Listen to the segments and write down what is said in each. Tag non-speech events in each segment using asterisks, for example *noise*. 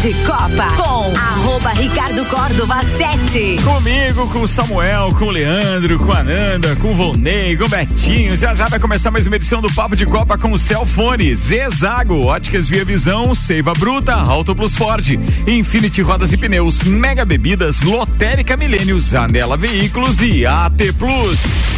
de Copa com arroba Ricardo Córdova 7. Comigo, com Samuel, com Leandro, com a Nanda, com Volney, com Betinho. Já já vai começar mais uma edição do Papo de Copa com o Celfone, Zezago, Óticas Via Visão, Seiva Bruta, Auto Plus Ford, Infinity Rodas e Pneus, Mega Bebidas, Lotérica Milênios, Anela Veículos e AT Plus.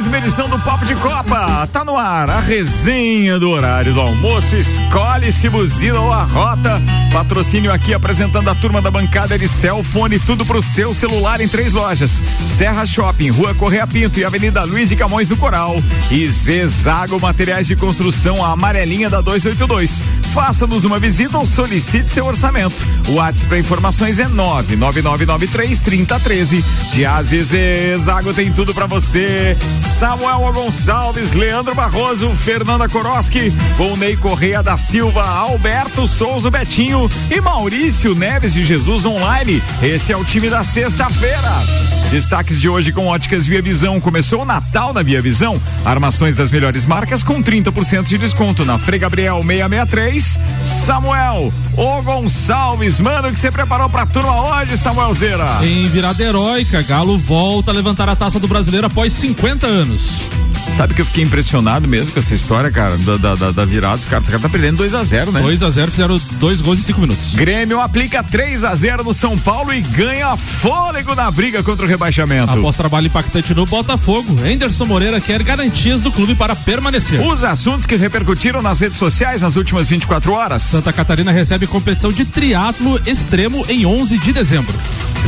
Mais uma edição do Papo de Copa. Tá no ar a resenha do horário do almoço. Escolhe se buzina ou a rota. Patrocínio aqui apresentando a turma da bancada de Celfone, tudo pro seu celular em três lojas: Serra Shopping, Rua Correia Pinto e Avenida Luiz de Camões do Coral. E Zezago Materiais de Construção, a amarelinha da 282. Faça-nos uma visita ou solicite seu orçamento. O WhatsApp para informações é 99993 3013. De Zezago tem tudo para você. Samuel Gonçalves, Leandro Barroso, Fernanda Koroski, Volney Correia da Silva, Alberto Souza Betinho e Maurício Neves de Jesus Online. Esse é o time da sexta-feira. Destaques de hoje com óticas Via Visão. Começou o Natal na Via Visão. Armações das melhores marcas com 30% de desconto na Frei Gabriel 663. Samuel, ô Gonçalves, mano, o que você preparou pra turma hoje, Samuel Zera? Em virada heróica, Galo volta a levantar a taça do brasileiro após 50 anos anos. Sabe que eu fiquei impressionado mesmo com essa história, cara, da, da, da virada. Os caras, os caras tá perdendo 2 a 0 né? 2 a 0 fizeram dois gols em 5 minutos. Grêmio aplica 3 a 0 no São Paulo e ganha fôlego na briga contra o rebaixamento. Após trabalho impactante no Botafogo, Henderson Moreira quer garantias do clube para permanecer. Os assuntos que repercutiram nas redes sociais nas últimas 24 horas. Santa Catarina recebe competição de triatlo extremo em 11 de dezembro.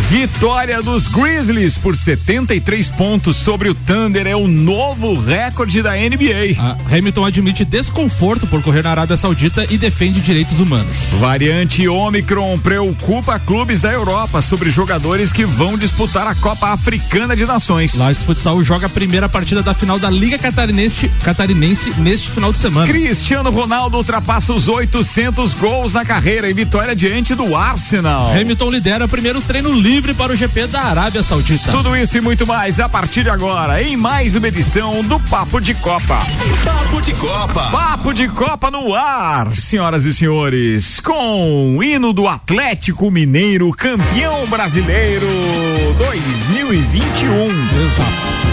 Vitória dos Grizzlies por 73 pontos sobre o Thunder é o novo recorde da NBA. A Hamilton admite desconforto por correr na Arábia Saudita e defende direitos humanos. Variante Omicron preocupa clubes da Europa sobre jogadores que vão disputar a Copa Africana de Nações. Lages Futsal joga a primeira partida da final da Liga Catarinense, Catarinense neste final de semana. Cristiano Ronaldo ultrapassa os 800 gols na carreira em vitória diante do Arsenal. Hamilton lidera o primeiro treino livre para o GP da Arábia Saudita. Tudo isso e muito mais a partir de agora em mais uma edição do Papo de Copa. Papo de Copa. Papo de Copa no ar, senhoras e senhores, com o hino do Atlético Mineiro, campeão brasileiro 2021. Exato.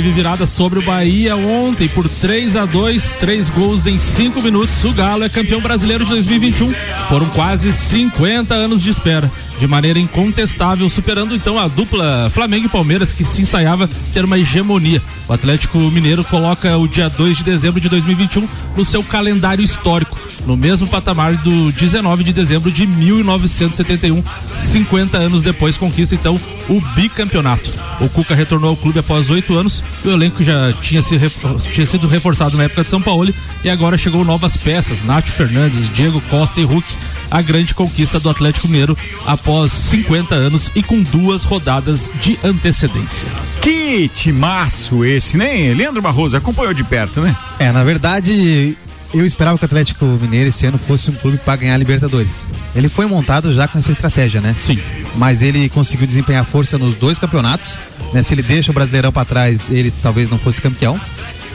Incrível virada sobre o Bahia ontem por 3 a 2 três gols em cinco minutos, o Galo é campeão brasileiro de 2021. Foram quase 50 anos de espera, de maneira incontestável, superando então a dupla Flamengo e Palmeiras que se ensaiava ter uma hegemonia. O Atlético Mineiro coloca o dia 2 de dezembro de 2021 no seu calendário histórico, no mesmo patamar do 19 de dezembro de 1971, 50 anos depois conquista então o bicampeonato. O Cuca retornou ao clube após oito anos, o elenco já tinha, se tinha sido reforçado na época de São Paulo e agora chegou novas peças, Nath Fernandes, Diego Costa e Hulk, a grande conquista do Atlético Mineiro após 50 anos e com duas rodadas de antecedência. Que timaço esse, né? Leandro Barroso acompanhou de perto, né? É, na verdade, eu esperava que o Atlético Mineiro esse ano fosse um clube para ganhar a Libertadores. Ele foi montado já com essa estratégia, né? Sim. Mas ele conseguiu desempenhar força nos dois campeonatos. Né? Se ele deixa o Brasileirão para trás, ele talvez não fosse campeão.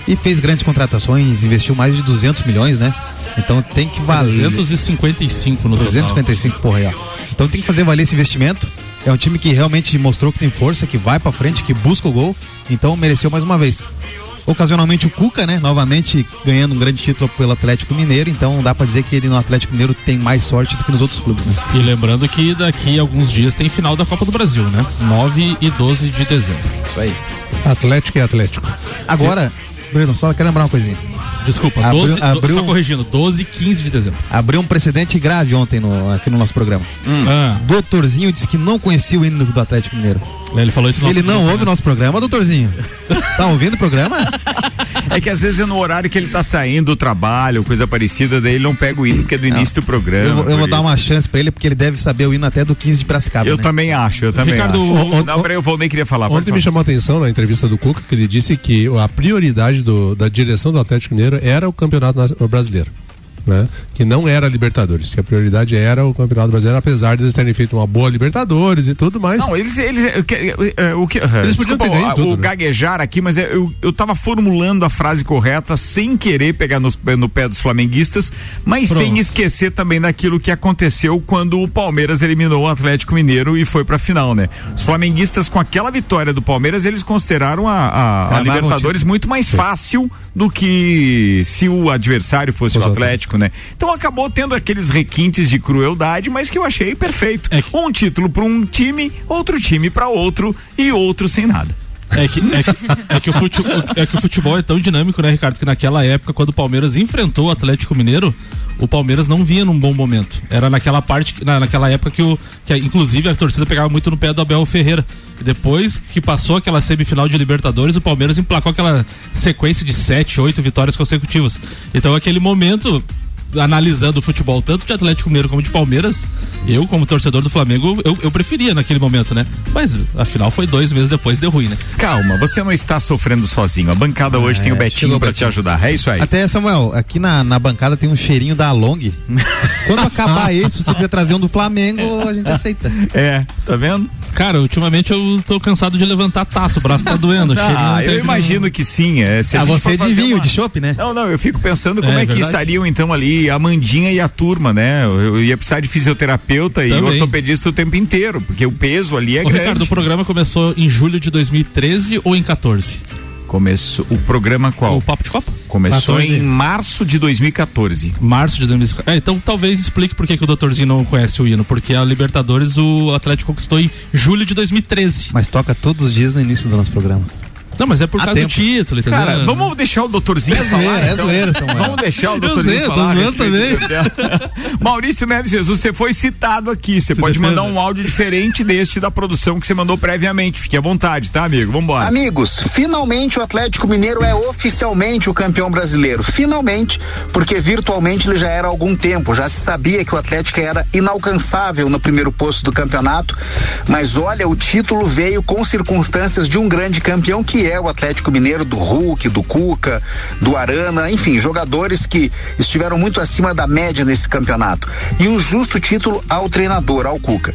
E fez grandes contratações, investiu mais de 200 milhões, né? Então tem que valer. 255 no total. 255, porra, aí, ó. Então tem que fazer valer esse investimento. É um time que realmente mostrou que tem força, que vai pra frente, que busca o gol. Então mereceu mais uma vez. Ocasionalmente o Cuca, né? Novamente ganhando um grande título pelo Atlético Mineiro, então dá pra dizer que ele no Atlético Mineiro tem mais sorte do que nos outros clubes, né? E lembrando que daqui a alguns dias tem final da Copa do Brasil, né? 9 e 12 de dezembro. Isso aí. Atlético é Atlético. Agora, Bruno, só quero lembrar uma coisinha. Desculpa, Abriu- 12, do- abriu- só corrigindo, 12 e 15 de dezembro. Abriu um precedente grave ontem no- aqui no nosso programa. Ah, Doutorzinho disse que não conhecia o hino do Atlético Mineiro. ele falou isso no ele não grupo, ouve o nosso programa, doutorzinho? *laughs* tá ouvindo o programa? É que às vezes é no horário que ele tá saindo do trabalho, coisa parecida, daí ele não pega o hino porque é do início do programa. Eu, vou- eu vou dar isso. uma chance pra ele, porque ele deve saber o hino até do 15 de Piracicaba. Eu né? também acho, eu também Ricardo, acho. o- não, peraí, o Volney queria falar. pode Ontem me falar. chamou a atenção na entrevista do Cuca que ele disse que a prioridade do- da direção do Atlético Mineiro era o Campeonato Brasileiro. Né? Que não era Libertadores, que a prioridade era o Campeonato Brasileiro, apesar de eles terem feito uma boa Libertadores e tudo mais. Não, eles. eles o que, é, o que, Eles podiam ter ganho o, tudo, o né? gaguejar aqui, mas eu, eu tava formulando a frase correta sem querer pegar nos- no pé dos flamenguistas, mas Pronto. sem esquecer também daquilo que aconteceu quando o Palmeiras eliminou o Atlético Mineiro e foi pra final, né? Os flamenguistas, com aquela vitória do Palmeiras, eles consideraram a, a- a Libertadores título. muito mais fácil do que se o adversário fosse o Exato. Né? Então acabou tendo aqueles requintes de crueldade, mas que eu achei perfeito. É que- Um título para um time, outro time para outro e outro sem nada. É que, é, que, é, que o futebol, é que o futebol é tão dinâmico, né, Ricardo? Que naquela época, quando o Palmeiras enfrentou o Atlético Mineiro, o Palmeiras não vinha num bom momento. Era naquela parte, na, naquela época que, o, que inclusive a torcida pegava muito no pé do Abel Ferreira. E depois que passou aquela semifinal de Libertadores, o Palmeiras emplacou aquela sequência de sete, oito vitórias consecutivas. Então aquele momento analisando o futebol tanto de Atlético Mineiro como de Palmeiras, eu como torcedor do Flamengo, eu, eu preferia naquele momento, né? Mas afinal foi dois meses depois deu ruim, né? Calma, você não está sofrendo sozinho. A bancada hoje tem o é, Betinho para te ajudar. É isso aí. Até, Samuel, aqui na, na bancada tem um cheirinho da Long. *laughs* Quando acabar esse, se você quiser trazer um do Flamengo, a gente aceita. É, tá vendo? Cara, ultimamente eu tô cansado de levantar a taça, o braço tá doendo. o cheirinho não Ah, eu imagino que sim. É, se Ah, você fazer de vinho, uma- de chopp, né? Não, não, eu fico pensando como É, é, que verdade. estariam então ali a Mandinha e a turma, né? Eu, eu ia precisar de fisioterapeuta e Também. ortopedista o tempo inteiro, porque o peso ali é Ô, grande. Ricardo, o programa começou em julho de 2013 ou em 14? Começou o programa qual? O Papo de Copa? Começou 14. em março de 2014. Março de 2014. É, então talvez explique por que, que o doutorzinho não conhece o hino. Porque a Libertadores o Atlético conquistou em julho de 2013. Mas toca todos os dias no início do nosso programa. Não, mas é por Há causa tempo. do título, entendeu? Cara, vamos deixar o doutorzinho É falar. zoeira, é então. zoeira, Samuel. Vamos deixar o doutorzinho sei, falar. tema. Maurício Neves Jesus, você foi citado aqui. Você pode defenda. mandar um áudio diferente deste da produção que você mandou previamente. Fique à vontade, tá, amigo? Vambora. Amigos, finalmente o Atlético Mineiro é oficialmente o campeão brasileiro. Finalmente, porque virtualmente ele já era há algum tempo. Já se sabia que o Atlético era inalcançável no primeiro posto do campeonato. Mas olha, o título veio com circunstâncias de um grande campeão que é o Atlético Mineiro, do Hulk, do Cuca, do Arana, enfim, jogadores que estiveram muito acima da média nesse campeonato. E um justo título ao treinador, ao Cuca.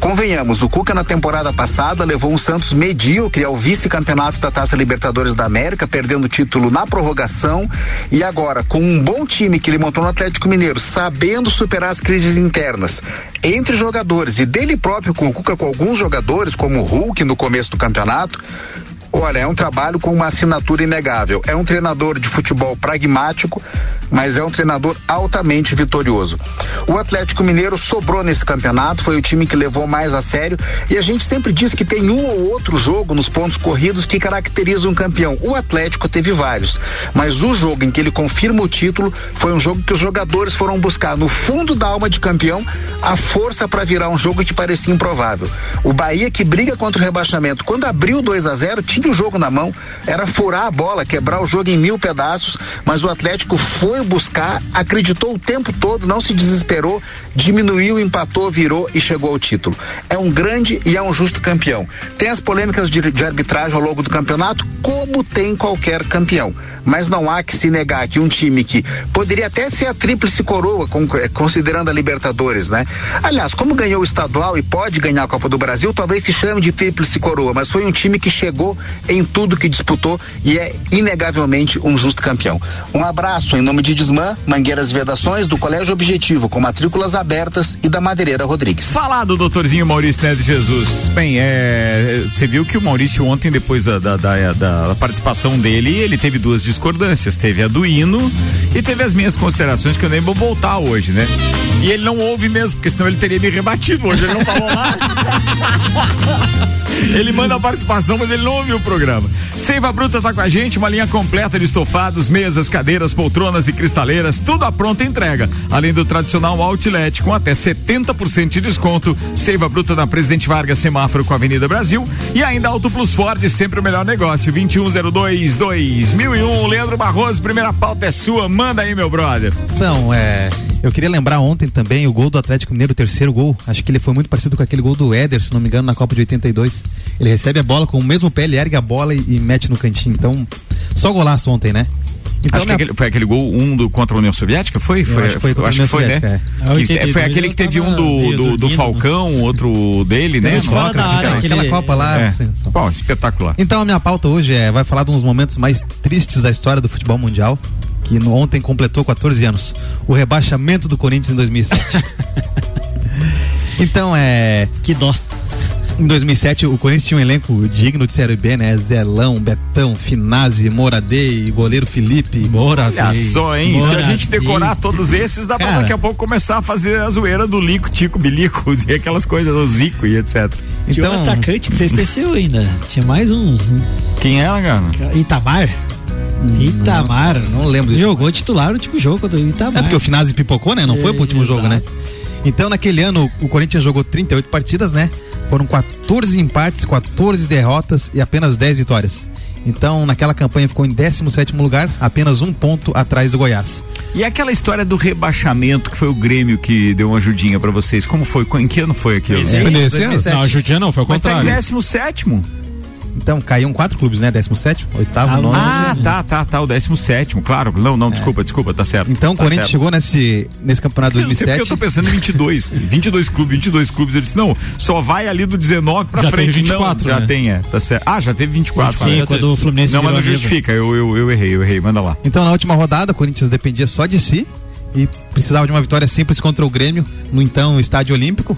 Convenhamos, o Cuca na temporada passada levou um Santos medíocre ao vice-campeonato da Taça Libertadores da América, perdendo o título na prorrogação. E agora, com um bom time que ele montou no Atlético Mineiro, sabendo superar as crises internas entre jogadores e dele próprio com o Cuca, com alguns jogadores, como o Hulk no começo do campeonato. Olha, é um trabalho com uma assinatura inegável. É um treinador de futebol pragmático, mas é um treinador altamente vitorioso. O Atlético Mineiro sobrou nesse campeonato, foi o time que levou mais a sério. E a gente sempre diz que tem um ou outro jogo nos pontos corridos que caracteriza um campeão. O Atlético teve vários, mas o jogo em que ele confirma o título foi um jogo que os jogadores foram buscar no fundo da alma de campeão a força para virar um jogo que parecia improvável. O Bahia que briga contra o rebaixamento, quando abriu 2 a 0 tinha o jogo na mão, era furar a bola, quebrar o jogo em mil pedaços, mas o Atlético foi buscar, acreditou o tempo todo, não se desesperou, diminuiu, empatou, virou e chegou ao título. É um grande e é um justo campeão. Tem as polêmicas de, de arbitragem ao longo do campeonato, como tem qualquer campeão. Mas não há que se negar que um time que poderia até ser a tríplice coroa, com- eh, considerando a Libertadores, né? Aliás, como ganhou o estadual e pode ganhar a Copa do Brasil, talvez se chame de tríplice coroa, mas foi um time que chegou em tudo que disputou e é inegavelmente um justo campeão. Um abraço em nome de Desmã, Mangueiras e Vedações do Colégio Objetivo, com matrículas abertas e da Madeireira Rodrigues. Falar do doutorzinho Maurício Neves Jesus. Bem, é, você viu que o Maurício ontem, depois da, da, da, da participação dele, ele teve duas discordâncias. Teve a do hino e teve as minhas considerações que eu nem vou voltar hoje, né? E ele não ouve mesmo, porque senão ele teria me rebatido hoje. Ele não falou nada. *laughs* ele manda a participação, mas ele não ouviu o programa. Seiva Bruta tá com a gente, uma linha completa de estofados, mesas, cadeiras, poltronas e cristaleiras, tudo à pronta entrega. Além do tradicional outlet com até 70% de desconto. Seiva Bruta na Presidente Vargas, semáforo com a Avenida Brasil. E ainda Auto Plus Ford, sempre o melhor negócio. 2102 2001. Leandro Barroso, primeira pauta é sua. Manda aí, meu brother. Então, é. Eu queria lembrar ontem também o gol do Atlético Mineiro, o terceiro gol. Acho que ele foi muito parecido com aquele gol do Éder, se não me engano, na Copa de 82. Ele recebe a bola com o mesmo pé, ele ergue a bola e, e mete no cantinho. Então, só golaço ontem, né? Então, acho que aquele, foi aquele gol um do, contra a União Soviética, foi? foi acho que foi acho que foi, né? É. Que- 82 foi aquele que teve um do, do, do dormindo, Falcão, outro dele, né? Teve fora da área, aquela aquele- Copa lá. É. Bom, espetacular. Então a minha pauta hoje é, vai falar de uns momentos mais tristes da história do futebol mundial, que no- ontem completou 14 anos. O rebaixamento do Corinthians em 2007. *laughs* então é, Que dó. Em 2007 o Corinthians tinha um elenco digno de Série B, né? Zelão, Betão, Finazzi, Moradei, goleiro Felipe. Moradei. Olha só, hein? Se a Moradei. gente decorar todos esses, dá pra Cara. daqui a pouco começar a fazer a zoeira do Lico, Tico, Bilico *laughs* e aquelas coisas, do Zico e etc. Tinha Então, um atacante que você esqueceu ainda. Tinha mais um. Quem era, cara? Itamar. Itamar. não lembro disso. Jogou titular no último jogo contra o Itamar. É porque o Finazzi pipocou, né? Não foi pro último jogo, né? Exato. Então, naquele ano, o Corinthians jogou 38 partidas, né? Foram 14 empates, 14 derrotas e apenas 10 vitórias. Então, naquela campanha ficou em 17º lugar, apenas um ponto atrás do Goiás. E aquela história do rebaixamento que foi o Grêmio que deu uma ajudinha pra vocês. Como foi? Em que ano foi aquilo? Nesse ano? 2007. Não, a Judia não, foi o Mas tá em contrário. 17 Então, caíam quatro clubes, né? 17º, oitavo, Ah, nono. Ah, tá, tá, tá. O 17 claro. Não, não, desculpa, desculpa, tá certo. Então, o tá Corinthians certo. chegou nesse, nesse campeonato Eu não sei porque eu 2007. tô pensando em 22. 22 *laughs* clubes, 22 clubes. Eu disse, não, só vai ali do 19 pra Já frente. teve 24, não, já né? tem, é. Tá certo. Ah, já teve 24. Sim, né? quando o Fluminense Não, mas não justifica. Eu, eu, eu errei, eu errei. Manda lá. Então, na última rodada, o Corinthians dependia só de si e precisava de uma vitória simples contra o Grêmio no então Estádio Olímpico.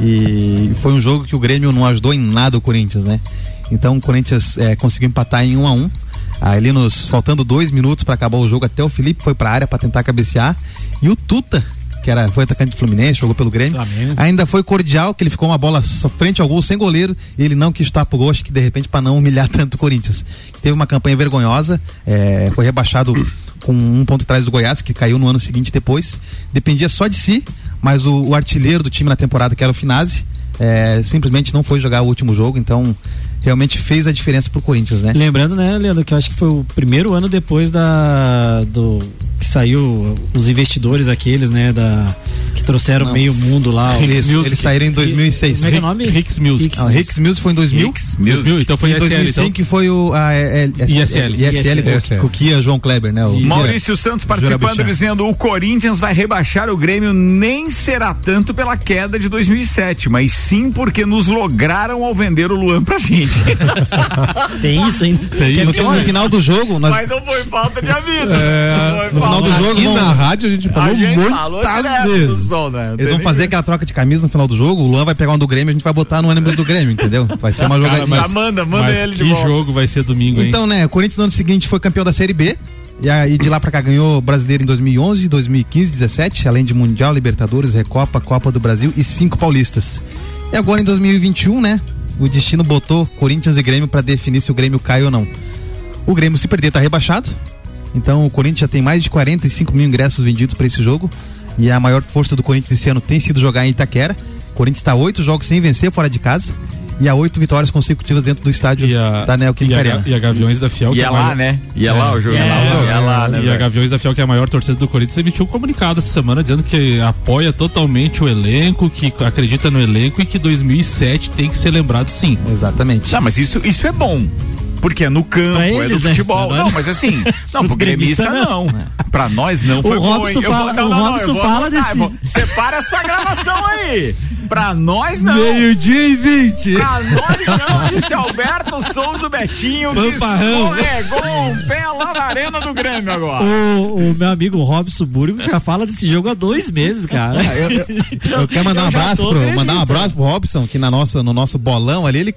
E foi um jogo que o Grêmio não ajudou em nada o Corinthians, né? Então o Corinthians eh, conseguiu empatar em 1 a 1 Ali nos faltando dois minutos para acabar o jogo, até o Felipe foi para a área para tentar cabecear. E o Tuta, que era, foi atacante do Fluminense, jogou pelo Grêmio, Flamengo. ainda foi cordial, que ele ficou uma bola frente ao gol sem goleiro e ele não quis chutar pro gol, acho que de repente para não humilhar *laughs* tanto o Corinthians. Teve uma campanha vergonhosa, eh, foi rebaixado com um ponto atrás do Goiás, que caiu no ano seguinte depois. Dependia só de si, mas o, o artilheiro do time na temporada, que era o Finazzi, eh, simplesmente não foi jogar o último jogo, então realmente fez a diferença pro Corinthians, né? Lembrando, né, Leandro, que eu acho que foi o primeiro ano depois da. do. Que saiu os investidores aqueles, né, da. que trouxeram Não. meio mundo lá. Eles, Music. eles saíram em 2006. Como é que é o nome? Ricks Music. Ah, Hicks Mills foi em 2000. Hicks, 2000, então foi em ISL, 2005 então. que foi o a, ISL. ISL, Kia João Kleber, né? O, Maurício Santos participando dizendo o Corinthians vai rebaixar o Grêmio nem será tanto pela queda de 2007, mas sim porque nos lograram ao vender o Luan pra gente. *laughs* Tem isso ainda. Tem Quer no, final do jogo, nós, mas não foi falta de aviso. É, Não foi no final do falta- jogo, Aqui vão- na rádio a gente a falou gente muitas do vezes. né? eles vão fazer aquela troca de camisa no final do jogo. O Luan vai pegar um do Grêmio, a gente vai botar no ônibus do Grêmio, entendeu? Vai ser uma Cara, jogadinha. Manda, manda Mas ele de que volta. jogo vai ser domingo, hein? Então, né, o Corinthians no ano seguinte foi campeão da Série B. E aí de lá pra cá ganhou brasileiro em 2011, 2015, 17, além de Mundial, Libertadores, Recopa, Copa do Brasil e cinco paulistas. E agora em 2021, né, o destino botou Corinthians e Grêmio pra definir se o Grêmio cai ou não. O Grêmio se perder tá rebaixado. Então o Corinthians já tem mais de 45 mil ingressos vendidos pra esse jogo. E a maior força do Corinthians esse ano tem sido jogar em Itaquera. O Corinthians está oito jogos sem vencer fora de casa. E há oito vitórias consecutivas dentro do estádio e a, da e Neoquímica a, Arena. e a Gaviões da Fiel. E que é a lá, maior- né? E é lá o jogo. É, E é lá, né? E a? Gaviões da Fiel, que é a maior torcida do Corinthians, emitiu um comunicado essa semana dizendo que apoia totalmente o elenco, que acredita no elenco e que 2007 tem que ser lembrado sim. Exatamente. Não, mas isso, isso é bom. Porque é no campo, Pra é eles, do né? futebol. Não, mas assim, *laughs* não, pro gremista gremistas, não. Pra nós não foi bom, Robson? Eu vou- fala- não, o não, não, Robson eu fala desse- eu vou- Separa essa gravação aí. Pra nós não. Meio-dia e 20. Pra nós não, disse Alberto Souza Betinho, que Pamparrão. escorregou um pé lá na arena do Grêmio agora. O, o meu amigo Robson Burgo já fala desse jogo há dois meses, cara. *laughs* Então, Eu quero mandar um eu abraço pro, mandar um abraço pro Robson, que na nossa, no nosso bolão ali, ele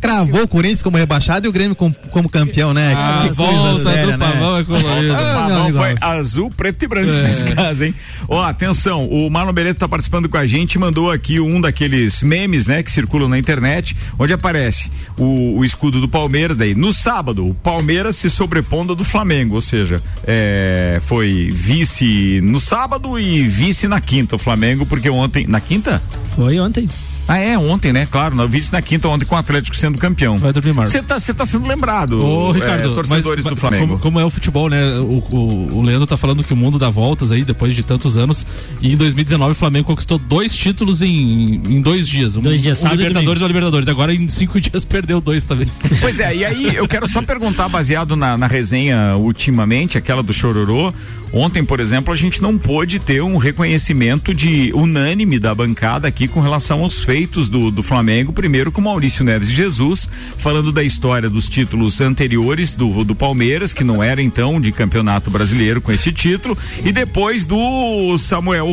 cravou o Corinthians como rebaixado e o Grêmio como, como campeão, né? A Que volta séria, do né? pavão é colorida. Ah, Pavão foi azul, preto e branco É. nesse caso, hein? Ó, atenção, o Marlon Bereto tá participando com a gente, mandou aqui um daqueles memes, né, que circulam na internet, onde aparece o, o escudo do Palmeiras, daí, no sábado, o Palmeiras se sobrepondo do Flamengo, ou seja, é, foi vice no sábado e vice na quinta, o Flamengo, porque ontem, na quinta? Foi ontem. Ah, é, ontem, né? Claro, no vice na quinta, ontem com o Atlético sendo campeão. Vai dormir, Marcos. Você tá, você tá sendo lembrado, Ô, Ricardo, é, torcedores mas- do Flamengo. Como, como é o futebol, né? O, o, o Leandro tá falando que o mundo dá voltas aí depois de tantos anos. E em 2019 o Flamengo conquistou dois títulos em, em dois dias. Um, Dois dias, um sábado e Libertadores e um Libertadores. Agora em cinco *laughs* dias perdeu dois também. Pois é, e aí eu quero só perguntar, baseado na, na resenha ultimamente, aquela do Chororô. Ontem, por exemplo, a gente não pôde ter um reconhecimento de unânime da bancada aqui com relação aos feitos do, do Flamengo. Primeiro com Maurício Neves Jesus, falando da história dos títulos anteriores do, do Palmeiras, que não era então de campeonato brasileiro com esse título, e depois do Samuel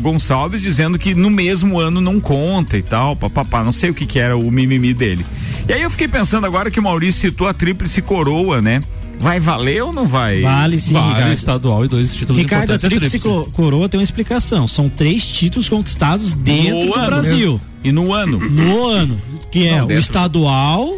Gonçalves dizendo que no mesmo ano não conta e tal, papapá, não sei o que que era o mimimi dele. E aí eu fiquei pensando agora que o Maurício citou a tríplice coroa, né? Vai valer ou não vai? Vale sim, Vale Ricardo. estadual e dois títulos Ricardo, a importantes. é Tríplice tríplice. Co- Coroa tem uma explicação. São três títulos conquistados dentro No do ano. Brasil. E no ano? No ano. Que é Não, o estadual,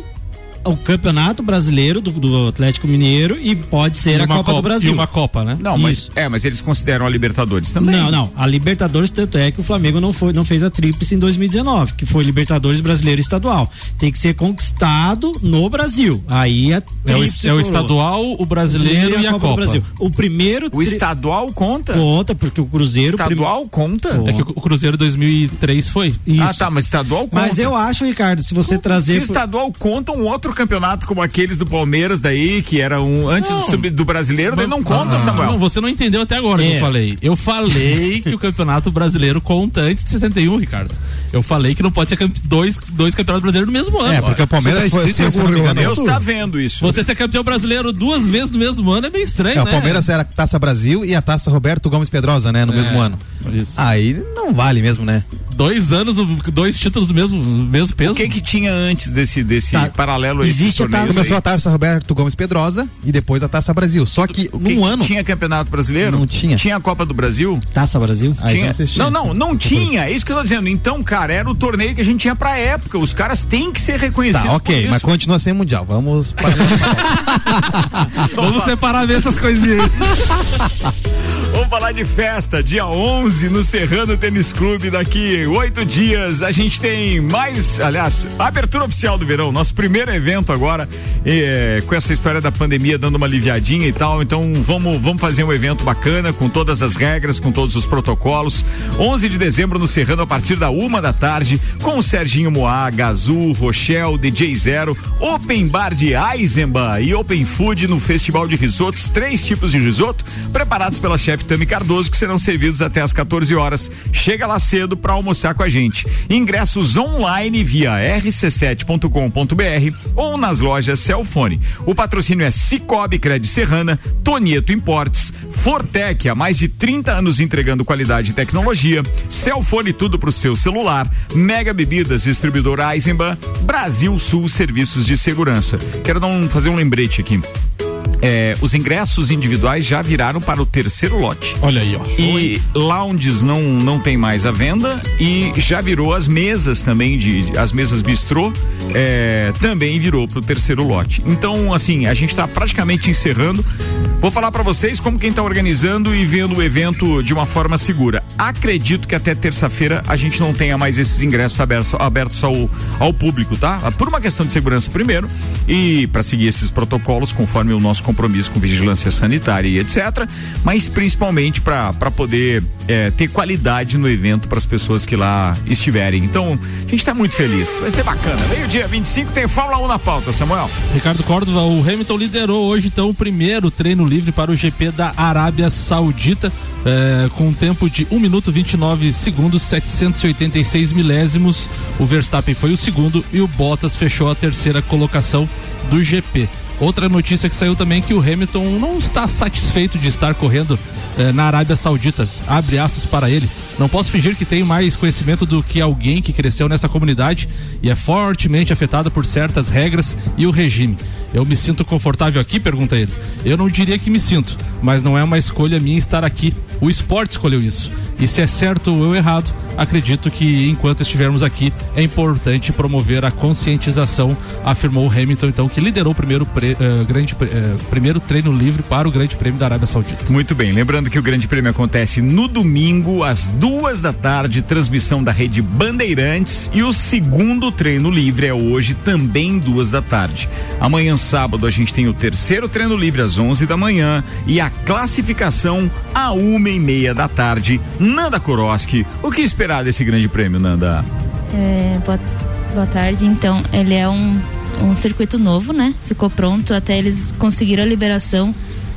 o Campeonato Brasileiro do, do Atlético Mineiro e pode ser E a uma Copa, do E Brasil. uma Copa, né? Não, mas Isso. é, mas eles consideram a Libertadores também. Não, não. A Libertadores, tanto é que o Flamengo não, foi, não fez a tríplice em 2019, que foi Libertadores Brasileiro e Estadual. Tem que ser conquistado no Brasil. Aí a É o, tríplice é o estadual, o brasileiro e a do Copa. Brasil. O primeiro O estadual conta? conta, porque o Cruzeiro. Estadual conta? Pô. É que o o Cruzeiro 2003 foi. Isso. Ah, tá, mas estadual conta. Mas eu acho, Ricardo, se você Se trazer. estadual conta um outro campeonato como aqueles do Palmeiras daí, que era um antes do, sub- do brasileiro, daí não conta, Ah, Samuel. Não, você não entendeu até agora o que É. eu falei. Eu falei *laughs* que o Campeonato Brasileiro conta antes de 71, Ricardo. Eu falei que não pode ser campe- dois, dois campeonatos brasileiros no mesmo ano. É, porque o Palmeiras tá foi, foi, não engano, Deus tá vendo isso. Você ser campeão brasileiro duas vezes no mesmo ano é meio estranho, É, né? o Palmeiras era a Taça Brasil e a Taça Roberto Gomes Pedrosa, né? No É, mesmo ano. Isso. Aí não vale mesmo, né? Dois anos, dois títulos do mesmo, mesmo peso. O que que tinha antes desse, desse Tá. paralelo Existe a taça- aí? Começou a Taça Roberto Gomes Pedrosa e depois a Taça Brasil. Só que que num ano. Tinha campeonato brasileiro? Não tinha. Tinha a Copa do Brasil? Taça Brasil? Aí tinha. não sei se Não, não, não tinha. É isso que eu tô dizendo. Então, cara, era o torneio que a gente tinha pra época. Os caras têm que ser reconhecidos. Tá, ok, mas continua sem mundial. Vamos. *laughs* Vamos separar bem essas coisinhas aí. *laughs* Vamos falar de festa, dia 11 no Serrano Tênis Clube. Daqui oito dias a gente tem mais, aliás, abertura oficial do verão, nosso primeiro evento agora, eh, com essa história da pandemia dando uma aliviadinha e tal. Então vamos, vamos fazer um evento bacana com todas as regras, com todos os protocolos. 11 de dezembro no Serrano a partir da uma da tarde, com o Serginho Moá, Gazu, Rochelle, DJ Zero, Open Bar de Eisenbahn e Open Food no Festival de Risotos, três tipos de risoto preparados pela chefe Tami Cardoso que serão servidos até às 14 horas. Chega lá cedo para almoçar com a gente. Ingressos online via rc7.com.br ou nas lojas Celfone. O patrocínio é Cicobi Cred Serrana, Tonieto Importes, Fortec, há mais de 30 anos entregando qualidade e tecnologia, Celfone tudo pro seu celular, Mega Bebidas, distribuidora Eisenbahn, Brasil Sul Serviços de Segurança. Quero dar um, fazer um lembrete aqui. É, os ingressos individuais já viraram para o terceiro lote. Olha aí, ó. E lounges não, não tem mais à venda e já virou as mesas também de as mesas bistrô é, também virou pro terceiro lote. Então assim a gente está praticamente encerrando. Vou falar para vocês como quem está organizando e vendo o evento de uma forma segura. Acredito que até terça-feira a gente não tenha mais esses ingressos abertos, abertos ao, ao público, tá? Por uma questão de segurança primeiro e para seguir esses protocolos conforme o nosso compromisso com vigilância sanitária e etc. Mas principalmente para poder é, ter qualidade no evento para as pessoas que lá estiverem. Então, a gente está muito feliz. Vai ser bacana. Meio-dia 25 tem Fórmula 1 na pauta, Samuel. Ricardo Córdova, o Hamilton liderou hoje então o primeiro treino livre para o GP da Arábia Saudita, eh, com um tempo de 1 minuto 29 segundos 786 milésimos. O Verstappen foi o segundo e o Bottas fechou a terceira colocação do GP. Outra notícia que saiu também é que o Hamilton não está satisfeito de estar correndo eh, na Arábia Saudita. Abre aspas para ele. Não posso fingir que tenho mais conhecimento do que alguém que cresceu nessa comunidade e é fortemente afetada por certas regras e o regime. Eu me sinto confortável aqui? Pergunta ele. Eu não diria que me sinto, mas não é uma escolha minha estar aqui. O esporte escolheu isso. E se é certo ou errado, acredito que enquanto estivermos aqui é importante promover a conscientização, afirmou Hamilton, então, que liderou o primeiro, pre- eh, grande, eh, primeiro treino livre para o Grande Prêmio da Arábia Saudita. Muito bem, lembrando que o Grande Prêmio acontece no domingo, às duas da tarde, transmissão da rede Bandeirantes. E o segundo treino livre é hoje, também duas da tarde. Amanhã, sábado, a gente tem o terceiro treino livre às 11 da manhã e a classificação a uma e meia da tarde. Nanda Koroski, o que esperar desse Grande Prêmio, Nanda? É, boa, boa tarde. Então, ele é um, um circuito novo, né? Ficou pronto, até eles conseguiram a liberação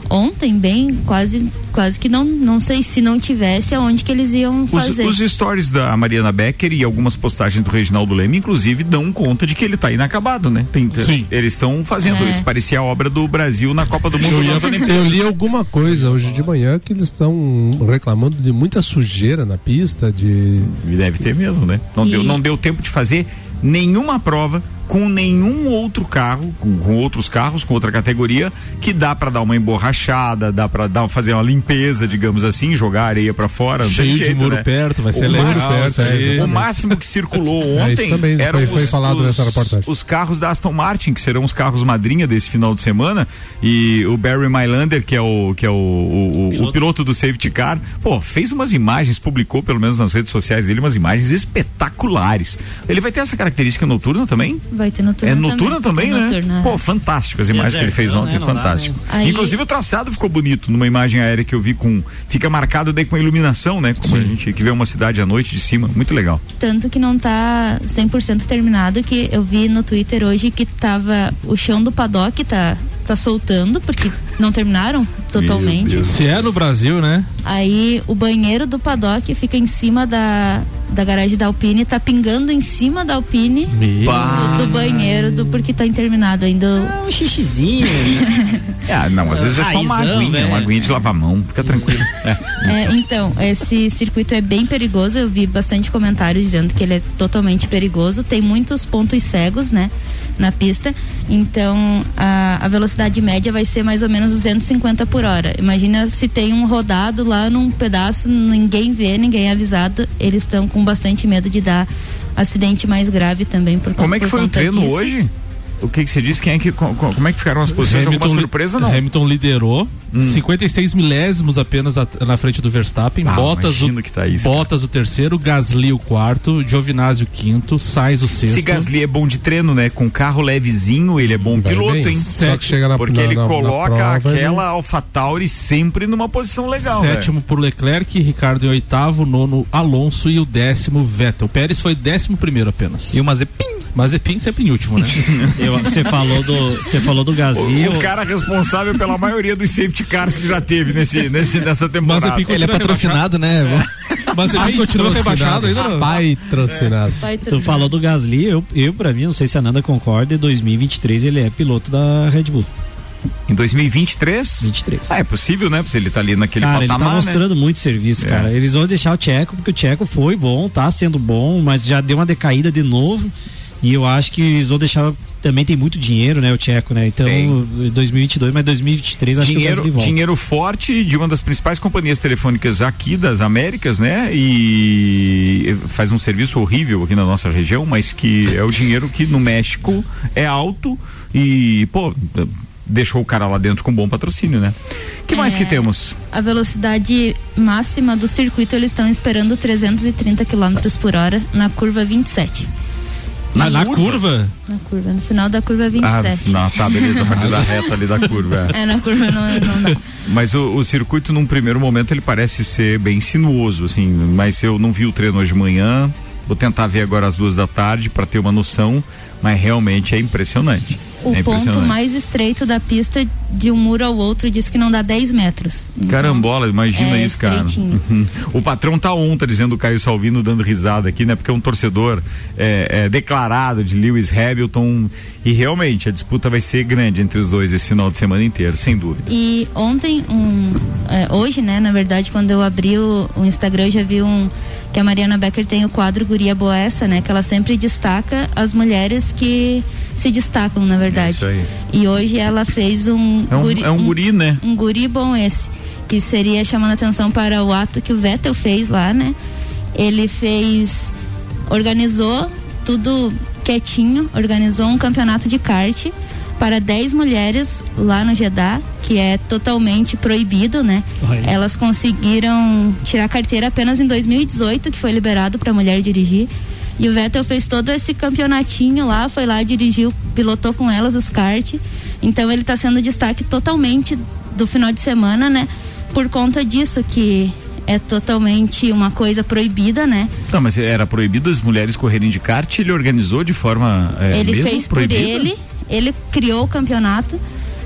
ontem, bem, quase, quase que não, não sei se não tivesse aonde que eles iam Os, fazer. os stories da Mariana Becker e algumas postagens do Reginaldo Leme, inclusive, dão conta de que ele está inacabado, né? Tem- Sim. Eles estão fazendo É. isso. Parecia a obra do Brasil na Copa do Mundo. Eu, eu li alguma coisa hoje de manhã que eles estão reclamando de muita sujeira na pista, de deve ter mesmo, né? Não, E- deu, não deu tempo de fazer nenhuma prova com nenhum outro carro, com, com outros carros, com outra categoria, que dá para dar uma emborrachada, dá para dar fazer uma limpeza, digamos assim, jogar areia para fora. Cheio de jeito, muro né? perto, vai ser O legal. máximo- é, O máximo que circulou *laughs* É, ontem isso também eram foi- foi os, falado os- nessa reportagem. os carros da Aston Martin, que serão os carros madrinha desse final de semana, e o Barry Mylander, que é o que é o, o, o- o piloto. do safety car, pô, fez umas imagens, publicou pelo menos nas redes sociais dele umas imagens espetaculares. Ele vai ter essa característica noturna também? Vai ter noturno é noturna também, É né? noturna, Pô, é. fantástico as imagens que ele fez ontem, né? Não dá, fantástico. né? Aí- Inclusive o traçado ficou bonito numa imagem aérea que eu vi com fica marcado daí com a iluminação, né? Como a gente que vê uma cidade à noite de cima, muito legal. Tanto que não tá 100% terminado, que eu vi no Twitter hoje que tava o chão do paddock tá tá soltando porque não terminaram totalmente. Se é no Brasil, né? Aí o banheiro do paddock fica em cima da, da garagem da Alpine, tá pingando em cima da Alpine do, do banheiro do porque tá interminado ainda. Ah, um xixizinho. *laughs* É, não, às vezes é só uma Raizão, aguinha, uma né? aguinha de lavar mão, fica tranquilo. É. *laughs* É, então, esse circuito é bem perigoso. Eu vi bastante comentários dizendo que ele é totalmente perigoso. Tem muitos pontos cegos, né, na pista. Então, a, a velocidade média vai ser mais ou menos 250 por hora. Imagina se tem um rodado lá num pedaço, ninguém vê, ninguém é avisado. Eles estão com bastante medo de dar acidente mais grave também por Como é que por foi o treino disso. hoje? O que que você disse? Quem é que, co- co- como é que ficaram as posições? Alguma li- surpresa não? Hamilton liderou, Hum. 56 milésimos apenas at- na frente do Verstappen. Ah, Bottas, o, tá isso, Bottas o terceiro, Gasly o quarto, Giovinazzi o quinto, Sainz o sexto. Esse Gasly é bom de treino, né? Com carro levezinho, ele é bom Vai piloto, bem. hein? Só que chega na Porque na- ele na- na coloca prova, aquela AlphaTauri sempre numa posição legal, né? Sétimo por Leclerc, Ricardo em oitavo, nono Alonso e o décimo Vettel. Pérez foi décimo primeiro apenas. E o Mazepin. Mazepin sempre em último, né? *laughs* Você falou do, você falou do Gasly. O, o cara responsável pela maioria dos safety cars que já teve nesse, nesse, nessa temporada. Mazepin Ele é patrocinado, né? *laughs* Mazepin continua rebaixado ainda não? Pai trocinado. Vai Tu falou do Gasly, eu, eu pra mim, não sei se a Nanda concorda, em 2023 ele é piloto da Red Bull. Em 2023? 23. Ah, é possível, né? Porque ele tá ali naquele Cara, ele patamar, tá né? mostrando muito serviço, É. cara. Eles vão deixar o Tcheco, porque o Tcheco foi bom, tá sendo bom, mas já deu uma decaída de novo. E eu acho que eles vão deixar. Também tem muito dinheiro, né? O Tcheco, né? Então, Tem. 2022, mas 2023 eu acho que o Dinheiro, dinheiro forte de uma das principais companhias telefônicas aqui das Américas, né? E faz um serviço horrível aqui na nossa região, mas que é o dinheiro que no México é alto e, pô, deixou o cara lá dentro com bom patrocínio, né? que mais É. que temos? A velocidade máxima do circuito eles estão esperando 330 km por hora na curva 27. Na, na curva? curva? Na curva, no final da curva Ah, 27. não, tá, beleza, a partir da reta ali da curva. é. É, na curva não, não dá. Mas o, o circuito, num primeiro momento, ele parece ser bem sinuoso, assim, mas eu não vi o treino hoje de manhã. Vou tentar ver agora às duas da tarde para ter uma noção, mas realmente é impressionante. O É ponto mais estreito da pista de um muro ao outro diz que não dá 10 metros. Então, Carambola, imagina é isso, cara. *laughs* O patrão tá on, tá dizendo o Caio Salvino dando risada aqui, né? Porque é um torcedor é, é, declarado de Lewis Hamilton e realmente a disputa vai ser grande entre os dois esse final de semana inteiro, sem dúvida. E ontem, um, é, hoje, né, na verdade, quando eu abri o, o Instagram, eu já vi um que a Mariana Becker tem o quadro Guria Boessa, né, que ela sempre destaca as mulheres que se destacam, na verdade. Isso aí. E hoje ela fez um É um, é um guri, né? um guri bom esse, que seria chamando atenção para o ato que o Vettel fez lá, né? Ele fez, organizou tudo quietinho, organizou um campeonato de kart para 10 mulheres lá no Jeddah, que é totalmente proibido, né? Olha. Elas conseguiram tirar a carteira apenas em 2018, que foi liberado para mulher dirigir. E o Vettel fez todo esse campeonatinho lá, foi lá, dirigiu, pilotou com elas os kart. Então ele está sendo destaque totalmente do final de semana, né? Por conta disso que é totalmente uma coisa proibida, né? Não, mas era proibido as mulheres correrem de kart, ele organizou de forma. é, ele mesmo fez proibida? por ele, ele criou o campeonato,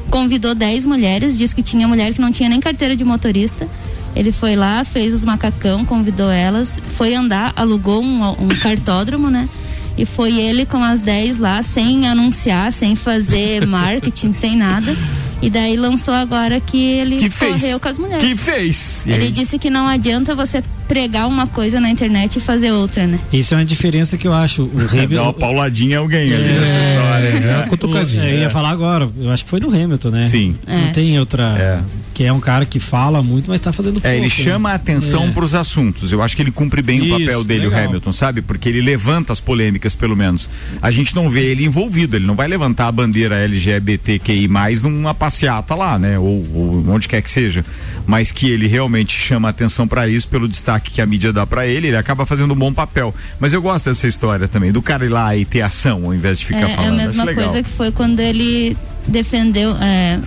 convidou 10 mulheres, disse que tinha mulher que não tinha nem carteira de motorista. Ele foi lá, fez os macacão, convidou elas, foi andar, alugou um, um cartódromo, né? E foi ele com as 10 lá, sem anunciar, sem fazer *laughs* marketing, sem nada. E daí lançou agora que ele Que fez. correu com as mulheres. Que fez. Ele disse que não adianta você pregar uma coisa na internet e fazer outra, né? Isso é uma diferença que eu acho. O Dá uma Hamilton. pauladinha alguém ali nessa história. É né? uma cutucadinha. O- é, eu ia falar agora, eu acho que foi no Hamilton, né? Sim. Não É. tem outra. É. Que é um cara que fala muito, mas tá fazendo pouco. É, ele né? chama a atenção É. para os assuntos. Eu acho que ele cumpre bem o Isso, papel dele, o legal. Hamilton, sabe? Porque ele levanta as polêmicas, pelo menos. A gente não vê ele envolvido, ele não vai levantar a bandeira LGBTQI numa passeata lá, né? Ou, ou onde quer que seja. Mas que ele realmente chama a atenção para isso pelo destaque que a mídia dá para ele, ele acaba fazendo um bom papel. Mas eu gosto dessa história também, do cara ir lá e ter ação ao invés de ficar é, é falando. a mesma Acho legal. coisa que foi quando ele defendeu, é,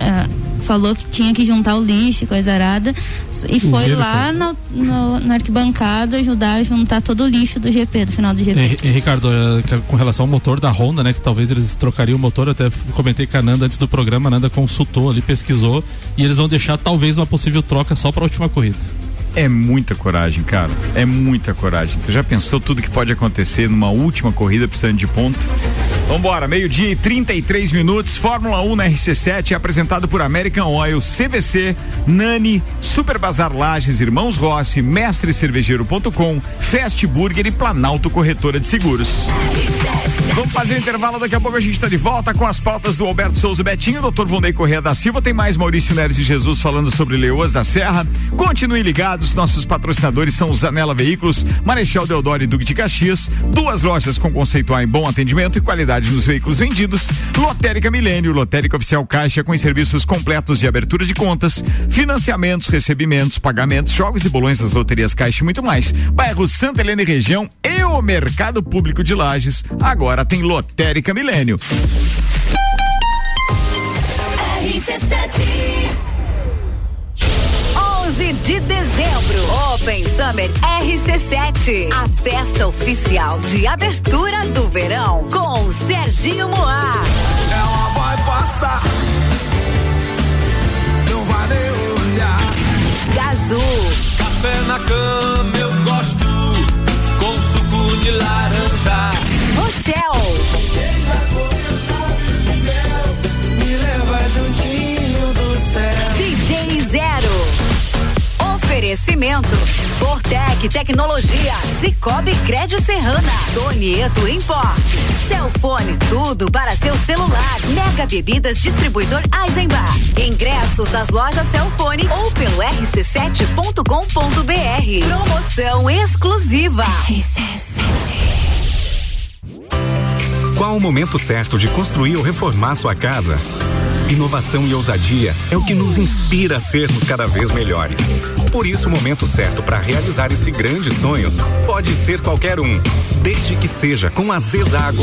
é, falou que tinha que juntar o lixo, e coisa arada, e foi lá no, no- na arquibancada ajudar a juntar todo o lixo do GP, do final do GP. E, e, Ricardo, eh, que- com relação ao motor da Honda, né? Que talvez eles trocariam o motor, eu até comentei com a Nanda antes do programa, a Nanda consultou ali, pesquisou, e eles vão deixar talvez uma possível troca só para a última corrida. É muita coragem, cara. É muita coragem. Tu já pensou tudo que pode acontecer numa última corrida precisando de ponto? Vambora, meio-dia e 33 minutos. Fórmula 1 na RC7 é apresentado por American Oil, CVC, Nani, Super Bazar Lages, Irmãos Rossi, Mestrecervejeiro.com, Fast Burger e Planalto Corretora de Seguros. Vamos fazer o intervalo, daqui a pouco a gente está de volta com as pautas do Alberto Souza Betinho, Dr. Vonei Correia da Silva, tem mais Maurício Neres e Jesus falando sobre Leoas da Serra. Continuem ligados, nossos patrocinadores são Zanela Veículos, Marechal Deodoro e Duque de Caxias, duas lojas com conceito A em bom atendimento e qualidade nos veículos vendidos, Lotérica Milênio, Lotérica Oficial Caixa com serviços completos de abertura de contas, financiamentos, recebimentos, pagamentos, jogos e bolões das loterias Caixa e muito mais. Bairro Santa Helena e região e o Mercado Público de Lages. Agora tem Lotérica Milênio. RC7. 11 de dezembro, Open Summer RC7. A festa oficial de abertura do verão com Serginho Moá. Fortec Tecnologia. Cicobi Crédito Serrana. Donieto Import. Celfone, tudo para seu celular. Mega Bebidas Distribuidor Eisenbach. Ingressos nas lojas Celfone ou pelo rc7.com.br. Promoção exclusiva. Qual o momento certo de construir ou reformar sua casa? Inovação e ousadia é o que nos inspira a sermos cada vez melhores. Por isso, o momento certo para realizar esse grande sonho pode ser qualquer um, desde que seja com a Zezago.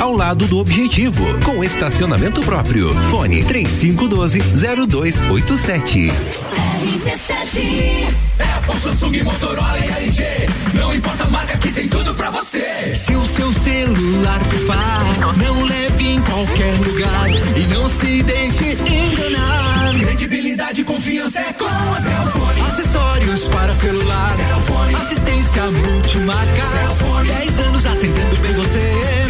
ao lado do Objetivo, com estacionamento próprio. Fone 3512 0287. Apple, Samsung, Motorola e LG. Não importa a marca que tem tudo pra você. Se o seu celular pifar, não leve em qualquer lugar e não se deixe enganar. Credibilidade e confiança é com a Cellfone. Acessórios para celular. Cellfone. Assistência multimarca. Cellfone. 10 anos atendendo bem você.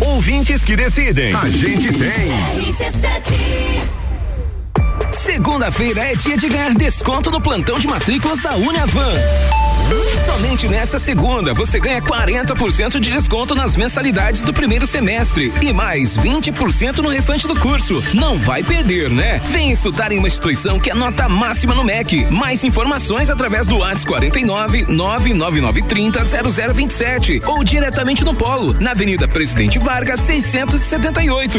Ouvintes que decidem. A gente tem. Segunda-feira é dia de ganhar desconto no plantão de matrículas da Uniavan. Somente nesta segunda você ganha 40% de desconto nas mensalidades do primeiro semestre e mais 20% no restante do curso. Não vai perder, né? Vem estudar em uma instituição que é nota máxima no MEC. Mais informações através do WhatsApp 49 99930 0027 ou diretamente no Polo, na Avenida Presidente Vargas 678.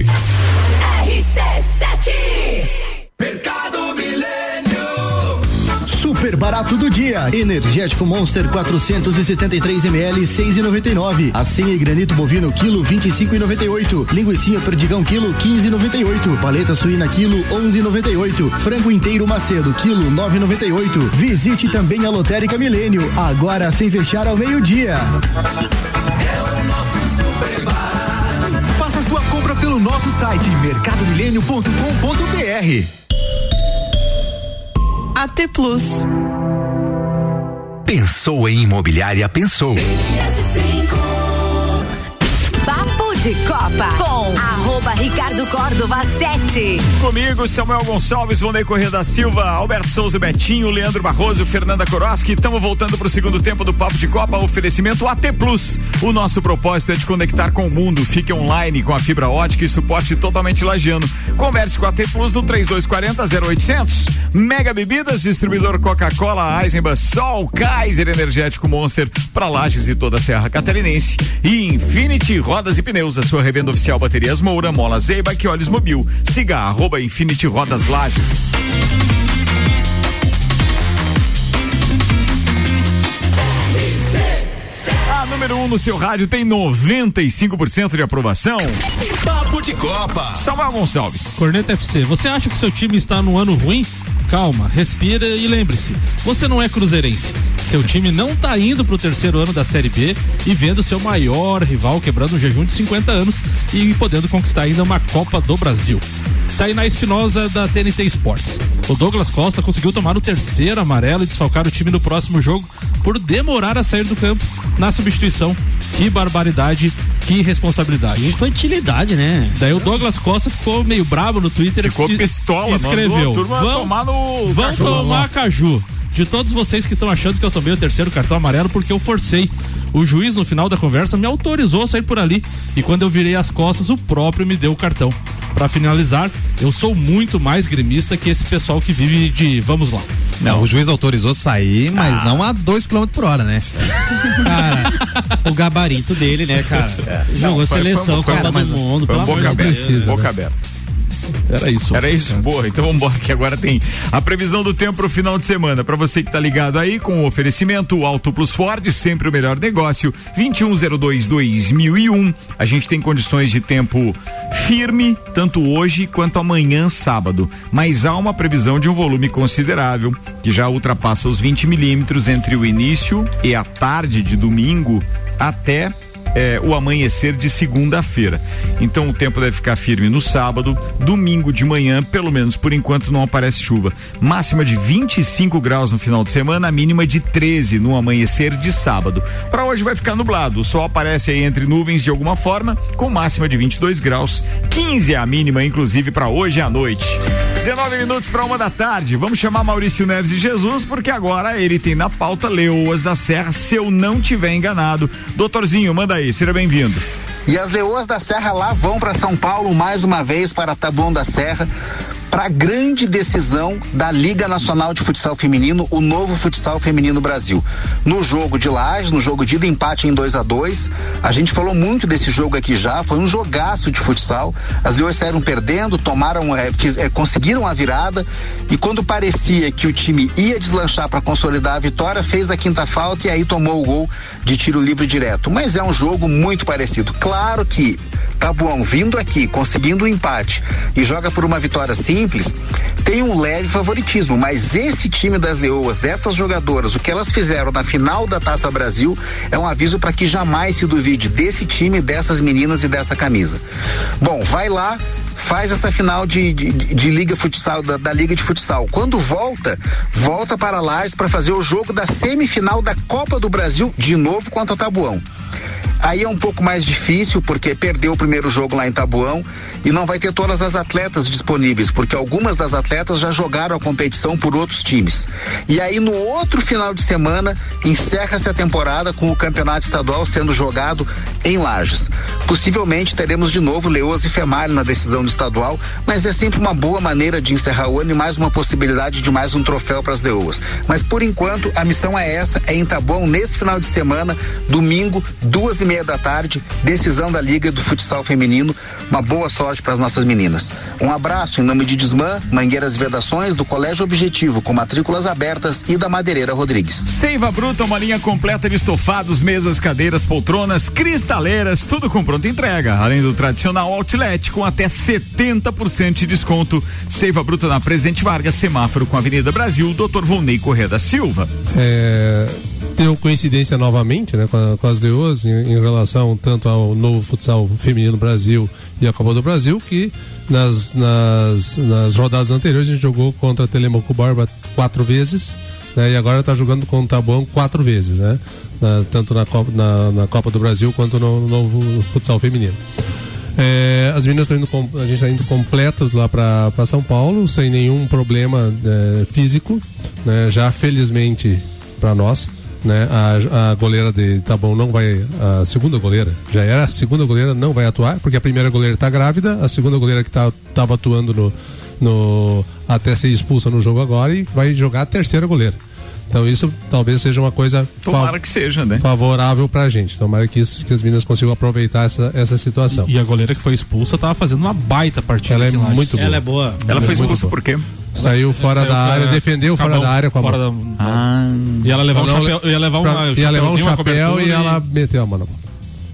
RC7 Mercado Milênio Super barato do dia. Energético Monster 473 ml 6,99. Asinha e granito bovino quilo 25,98. Linguiça perdigão quilo 15,98. Paleta suína quilo 11,98. Frango inteiro macedo quilo 9,98. Visite também a Lotérica Milênio, agora sem fechar ao meio-dia. Pelo nosso site mercadomilênio.com.br. AT Plus. Pensou em imobiliária, pensou. De Copa com arroba Ricardo Córdova 7. Comigo, Samuel Gonçalves, Vonei Corrêa da Silva, Alberto Souza Betinho, Leandro Barroso, Fernanda Koroski. Estamos voltando para o segundo tempo do Papo de Copa. Oferecimento AT Plus. O nosso propósito é de conectar com o mundo. Fique online com a fibra ótica e suporte totalmente lagiano. Converse com a AT Plus no 3240 0800. Mega Bebidas, distribuidor Coca-Cola, Eisenbahn, Sol, Kaiser Energético Monster para Lages e toda a Serra Catarinense. E Infinity Rodas e Pneus, a sua revenda oficial Baterias Moura, Mola Zeiba e Olhos Mobil. Siga arroba Infinity Rodas Lages. A número 1 um no seu rádio tem 95% de aprovação. Papo de Copa. Samuel Gonçalves. Corneta FC, você acha que seu time está no ano ruim? Calma, respira e lembre-se, você não é cruzeirense. Seu time não tá indo pro terceiro ano da Série B e vendo seu maior rival quebrando um jejum de 50 anos e podendo conquistar ainda uma Copa do Brasil. Tainá Espinosa da TNT Sports. O Douglas Costa conseguiu tomar o terceiro amarelo e desfalcar o time no próximo jogo por demorar a sair do campo na substituição. Que barbaridade, que irresponsabilidade. Que infantilidade, né? Daí o Douglas Costa ficou meio bravo no Twitter Ficou e pistola, escreveu. Vão, tomar no vão caju." tomar caju. De todos vocês que estão achando que eu tomei o terceiro cartão amarelo porque eu forcei. O juiz, no final da conversa, me autorizou a sair por ali. E quando eu virei as costas, o próprio me deu o cartão. Pra finalizar, eu sou muito mais gremista que esse pessoal que vive de vamos lá. Não, o juiz autorizou sair, mas Ah. não a 2 km por hora, né? *laughs* Cara, o gabarito dele, né, cara? Jogou Não, foi- seleção, foi Copa foi um- do Mundo, Foi um pelo boca amor de aberta. Deus. boca aberta. Era isso. Era isso, boa. Então vamos embora que agora tem a previsão do tempo pro final de semana. Para você que tá ligado aí com o oferecimento Auto Plus Ford, sempre o melhor negócio. 2102-2001. A gente tem condições de tempo firme, tanto hoje quanto amanhã, sábado. Mas há uma previsão de um volume considerável, que já ultrapassa os 20 milímetros entre o início e a tarde de domingo até é, o amanhecer de segunda-feira. Então o tempo deve ficar firme no sábado, domingo de manhã, pelo menos por enquanto não aparece chuva. Máxima de 25 graus no final de semana, mínima de 13 no amanhecer de sábado. Para hoje vai ficar nublado, o sol aparece aí entre nuvens de alguma forma, com máxima de 22 graus, 15 é a mínima, inclusive para hoje à noite. 19 minutos para uma da tarde. Vamos chamar Maurício Neves e Jesus, porque agora ele tem na pauta Leoas da Serra, se eu não tiver enganado. Doutorzinho, manda aí, seja bem-vindo. E as Leoas da Serra lá vão para São Paulo mais uma vez para Taboão da Serra para a grande decisão da Liga Nacional de Futsal Feminino, o novo Futsal Feminino Brasil. No jogo de Lages, no jogo de empate em 2 a 2 a gente falou muito desse jogo aqui já, foi um jogaço de futsal. As Leoas saíram perdendo, tomaram, eh, fiz- eh, conseguiram a virada e quando parecia que o time ia deslanchar para consolidar a vitória, fez a quinta falta e aí tomou o gol de tiro livre direto. Mas é um jogo muito parecido. Claro que Tabuão vindo aqui, conseguindo um empate e joga por uma vitória simples, tem um leve favoritismo, mas esse time das Leoas, essas jogadoras, o que elas fizeram na final da Taça Brasil é um aviso para que jamais se duvide desse time, dessas meninas e dessa camisa. Bom, vai lá, faz essa final de, de, de liga futsal da, da liga de futsal. Quando volta, volta para Lages para fazer o jogo da semifinal da Copa do Brasil de novo contra Tabuão. Aí é um pouco mais difícil porque perdeu o primeiro jogo lá em Tabuão e não vai ter todas as atletas disponíveis, porque algumas das atletas já jogaram a competição por outros times. E aí no outro final de semana encerra-se a temporada com o campeonato estadual sendo jogado em Lages. Possivelmente teremos de novo Leoas e Femalho na decisão do estadual, mas é sempre uma boa maneira de encerrar o ano e mais uma possibilidade de mais um troféu para as Leoas. Mas por enquanto a missão é essa, é em Tabuão nesse final de semana, domingo, duas e meia da tarde, decisão da Liga do Futsal Feminino. Uma boa sorte para as nossas meninas. Um abraço em nome de Desmã, Mangueiras e Vedações, do Colégio Objetivo, com matrículas abertas e da Madeireira Rodrigues. Seiva Bruta, uma linha completa de estofados, mesas, cadeiras, poltronas, cristaleiras, tudo com pronta entrega. Além do tradicional outlet com até 70% de desconto. Seiva Bruta na Presidente Vargas, semáforo com a Avenida Brasil, Dr. Volney Corrêa da Silva. É, deu coincidência novamente né, com, a- com as leoas em, em relação tanto ao novo futsal feminino Brasil e a Copa do Brasil, que nas, nas, nas rodadas anteriores a gente jogou contra Telemaco Borba quatro vezes né, e agora está jogando com o Tabuão quatro vezes, né, na- tanto na Copa, na, na Copa do Brasil quanto no, novo futsal feminino. É, as meninas estão indo, a gente está indo completas lá para São Paulo, sem nenhum problema é, físico, né? Já felizmente para nós, né? A, a goleira de Taboão não vai, a segunda goleira, já era a segunda goleira, não vai atuar, porque a primeira goleira está grávida, a segunda goleira que estava atuando no, no até ser expulsa no jogo agora e vai jogar a terceira goleira. Então isso talvez seja uma coisa Tomara que seja, né? favorável pra gente. Tomara que, isso, que as meninas consigam aproveitar essa, essa situação. E a goleira que foi expulsa tava fazendo uma baita partida. Ela é muito boa. Ela é boa. Ela foi é muito expulsa por quê? Saiu fora Saiu da com a- área, defendeu fora com a da área com a fora mão. da- Ah. E ela levava um chapéu, ia levar pra- uma, ia levar um chapéu e cobertura ela meteu a mão na bola.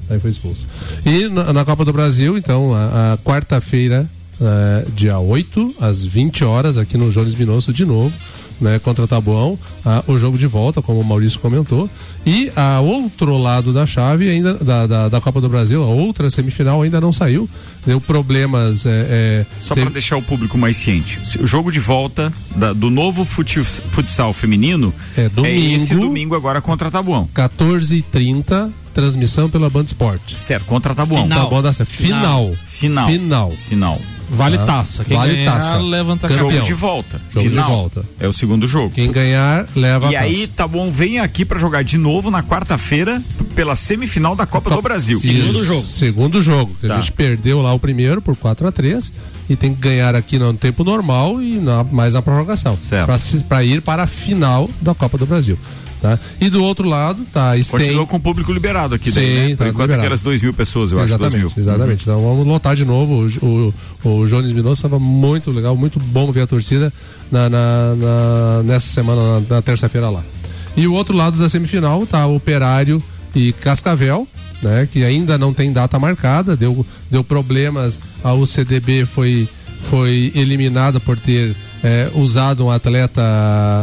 Aí foi expulso. E na, na Copa do Brasil, então, a, a quarta-feira, eh, dia 8, às 20 horas, aqui no Jones Minosso, de novo, né, contra Tabuão, o jogo de volta, como o Maurício comentou. E a outro lado da chave, ainda da, da, da Copa do Brasil, a outra semifinal ainda não saiu. Deu problemas. É, é, Só teve- para deixar o público mais ciente. O jogo de volta da- do novo fute- futsal feminino É domingo. esse domingo agora contra Tabuão. 14h30, transmissão pela Band Sport. Certo, contra Tabuão. Final. Tabuão da Serra. Final. Final. Final. Final. Vale Tá? taça. Quem vale ganhar, taça. levanta Jogo Campeão. de volta. Jogo Final. de volta. É o segundo jogo. Quem ganhar, leva E a taça. aí, tá bom, vem aqui pra jogar de novo na quarta-feira pela semifinal da Copa do Brasil. Isso, Segundo jogo. que Tá. A gente perdeu lá o primeiro por 4 a 3 e tem que ganhar aqui no tempo normal e na, mais na prorrogação. Para ir para a final da Copa do Brasil. Tá? E do outro lado, tá Continuou com o público liberado aqui, daí, Sim, né? Por tá enquanto liberado. aquelas 2 mil pessoas, eu acho, 2 mil. Exatamente, exatamente. Então vamos lotar de novo. O, o, o Jones Minoso estava muito legal, muito bom ver a torcida na, na- na- nessa semana, na, na terça-feira lá. E o outro lado da semifinal tá Operário e Cascavel, né? Que ainda não tem data marcada, deu, deu problemas. A UCDB foi, foi eliminada por ter eh, usado um atleta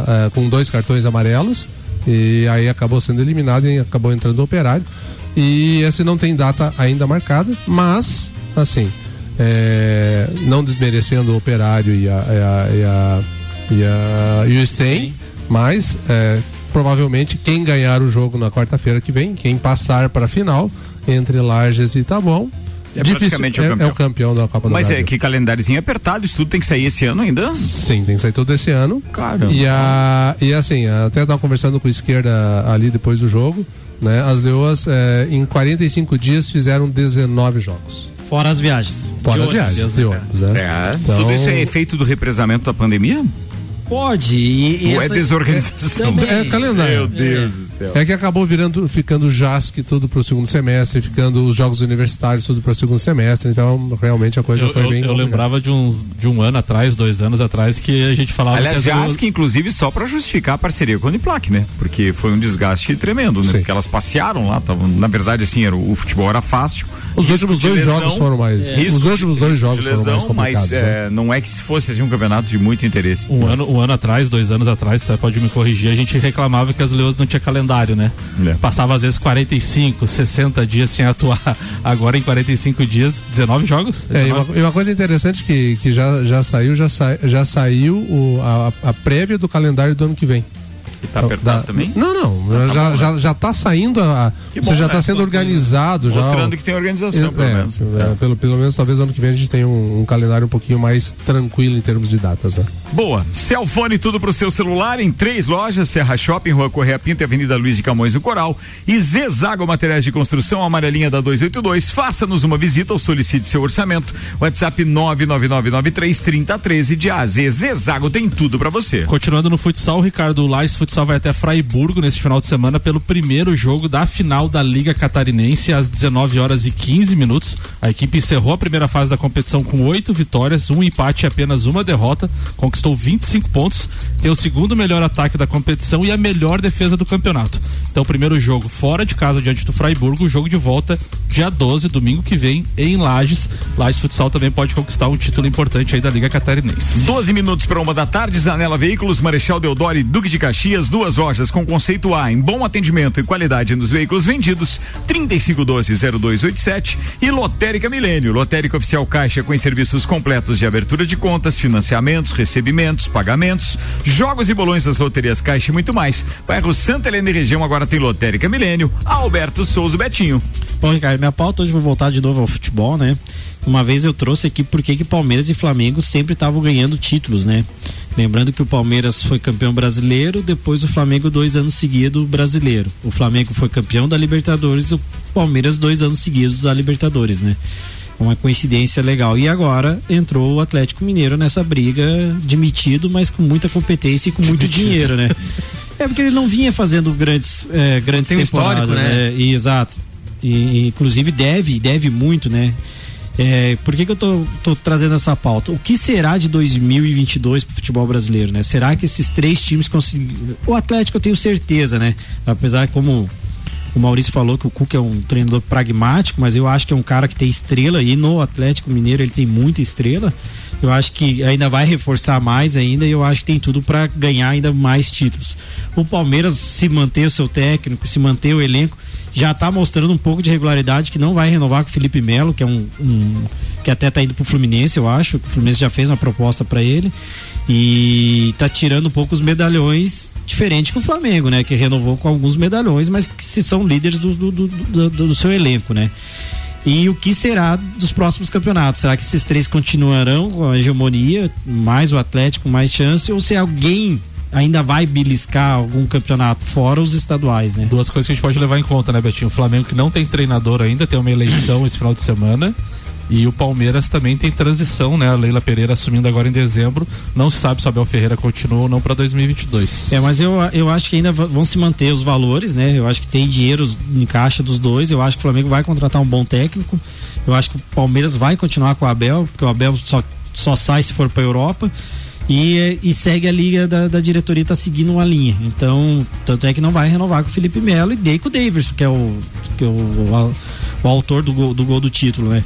eh, com dois cartões amarelos. E aí acabou sendo eliminado e acabou entrando o operário. E esse não tem data ainda marcada, mas, assim, é, não desmerecendo o operário e, a, e, a, e, a, e, o Sten, mas é, provavelmente quem ganhar o jogo na quarta-feira que vem, quem passar para a final entre Lages e Taboão, É difícil- praticamente o é, campeão. é o campeão da Copa do Mas Brasil. é que calendáriozinho apertado, isso tudo tem que sair esse ano ainda? Sim, tem que sair todo esse ano. Caramba. E, a, e assim, até estava conversando com o esquerda ali depois do jogo, né? As leoas eh, em 45 dias fizeram 19 jogos. Fora as viagens. Fora De as ônibus. viagens, de ônibus, né? É. Então- Tudo isso é efeito do represamento da pandemia? Pode. E, e Ou é desorganização? Também. É calendário. Meu Deus do céu. É que acabou virando, ficando JASC tudo pro segundo semestre, ficando os jogos universitários tudo pro segundo semestre, então realmente a coisa Eu, foi eu- bem. eu complicada. lembrava de, uns, de um ano atrás, dois anos atrás, que a gente falava Aliás, que as Jask, inclusive, só pra justificar a parceria com a Uniplac, né? Porque foi um desgaste tremendo, né? Porque elas passearam lá, tavam, na verdade, assim, era, o futebol era fácil. Os últimos dois lesão, jogos foram mais- risco os últimos dois jogos foram mais lesão, complicados, Mas né? é, não é que se fosse assim, um campeonato de muito interesse. Um ano, um ano atrás, dois anos atrás, tá, pode me corrigir, a gente reclamava que as leões não tinha calendário, né? É. Passava às vezes 45, 60 dias sem atuar. *laughs* Agora em 45 dias, 19 jogos? É, e 19? uma, e uma coisa interessante que, que já, já saiu, já, sa, já saiu o, a, a prévia do calendário do ano que vem. E tá apertado também? Não, não. tá já, bom, já, já tá saindo a. Que Você já né? tá sendo Tô- organizado. já, mostrando que tem organização, É, pelo é, menos. é, Pelo, pelo menos talvez ano que vem a gente tenha um, um calendário um pouquinho mais tranquilo em termos de datas, né? Boa. Celfone tudo pro seu celular em três lojas: Serra Shopping, Rua Correia Pinto e Avenida Luiz de Camões do Coral. E Zezago Materiais de Construção, amarelinha da 282. Faça-nos uma visita ou solicite seu orçamento. WhatsApp 999933013 de AZ. Zezago tem tudo pra você. Continuando no futsal, o Ricardo Lais Futsal vai até Fraiburgo neste final de semana pelo primeiro jogo da final da Liga Catarinense às 19 horas e 15 minutos. A equipe encerrou a primeira fase da competição com oito vitórias, um empate e apenas uma derrota, conquistou 25 pontos, tem o segundo melhor ataque da competição e a melhor defesa do campeonato. Então, primeiro jogo fora de casa diante do Fraiburgo, o jogo de volta dia 12, domingo que vem, em Lages. Lages Futsal também pode conquistar um título importante aí da Liga Catarinense. 12 minutos para uma da tarde, Zanela Veículos, Marechal Deodoro e Duque de Caxias, duas lojas com conceito A em bom atendimento e qualidade nos veículos vendidos, 3512-0287 e Lotérica Milênio, Lotérica Oficial Caixa com serviços completos de abertura de contas, financiamentos, recebimentos, pagamentos, jogos e bolões das loterias Caixa e muito mais. Bairro Santa Helena e região agora tem Lotérica Milênio, Alberto Souza Betinho. Bom, Ricardo, minha pauta hoje vou voltar de novo ao futebol, né? Uma vez eu trouxe aqui porque que Palmeiras e Flamengo sempre estavam ganhando títulos, né? Lembrando que o Palmeiras foi campeão brasileiro, depois o Flamengo dois anos seguidos brasileiro. O Flamengo foi campeão da Libertadores, o Palmeiras dois anos seguidos da Libertadores, né? Uma coincidência legal. E agora entrou o Atlético Mineiro nessa briga, demitido, mas com muita competência e com muito dinheiro, né? *laughs* É porque ele não vinha fazendo grandes, eh, grandes Tem um temporadas, histórico, né? E, exato. E, inclusive deve, deve muito, né? É, por que, que eu tô, tô trazendo essa pauta? O que será de 2022 pro futebol brasileiro, né? Será que esses três times conseguem. O Atlético eu tenho certeza, né? Apesar como o Maurício falou que o Cuca é um treinador pragmático, mas eu acho que é um cara que tem estrela e no Atlético Mineiro ele tem muita estrela. Eu acho que ainda vai reforçar mais ainda e eu acho que tem tudo para ganhar ainda mais títulos. O Palmeiras se manter o seu técnico, se manter o elenco, já está mostrando um pouco de regularidade que não vai renovar com o Felipe Melo, que é um, um que até está indo pro Fluminense, eu acho. O Fluminense já fez uma proposta para ele e está tirando um pouco os medalhões diferente que o Flamengo, né? Que renovou com alguns medalhões, mas que se são líderes do, do, do, do, seu elenco, né? E o que será dos próximos campeonatos? Será que esses três continuarão com a hegemonia, mais o Atlético, mais chance, ou se alguém ainda vai beliscar algum campeonato, fora os estaduais, né? Duas coisas que a gente pode levar em conta, né, Betinho? O Flamengo que não tem treinador ainda, tem uma eleição esse final de semana. E o Palmeiras também tem transição, né? A Leila Pereira assumindo agora em dezembro. Não se sabe se o Abel Ferreira continua ou não para 2022. É, mas eu, eu acho que ainda vão se manter os valores, né? Eu acho que tem dinheiro em caixa dos dois. Eu acho que o Flamengo vai contratar um bom técnico. Eu acho que o Palmeiras vai continuar com o Abel, porque o Abel só, só sai se for para Europa. E, e, segue a liga da, da diretoria, tá seguindo uma linha. Então, tanto é que não vai renovar com o Felipe Melo e dei com o Davis, que é o, que é o, o, o autor do gol, do gol do título, né?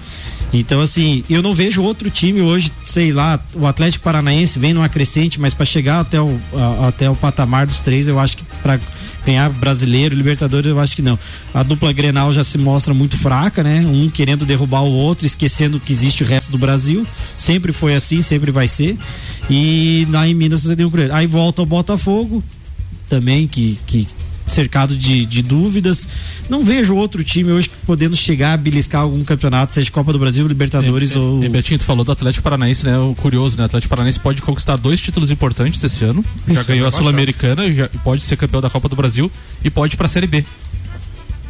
Então, assim, eu não vejo outro time hoje, sei lá, o Atlético Paranaense vem numa crescente, mas para chegar até o, a, até o patamar dos três, eu acho que para ganhar brasileiro, Libertadores, eu acho que não. A dupla Grenal já se mostra muito fraca, né? Um querendo derrubar o outro, esquecendo que existe o resto do Brasil. Sempre foi assim, sempre vai ser. E lá em Minas você deu Aí volta o Botafogo, também, que, que cercado de, de dúvidas. Não vejo outro time hoje podendo chegar a beliscar algum campeonato, seja Copa do Brasil, Libertadores e, ou. E Betinho, tu falou do Atlético Paranaense, né? O curioso, né? O Atlético Paranaense pode conquistar dois títulos importantes esse ano. Já ganhou a Sul-Americana, já pode ser campeão da Copa do Brasil e pode ir pra Série B.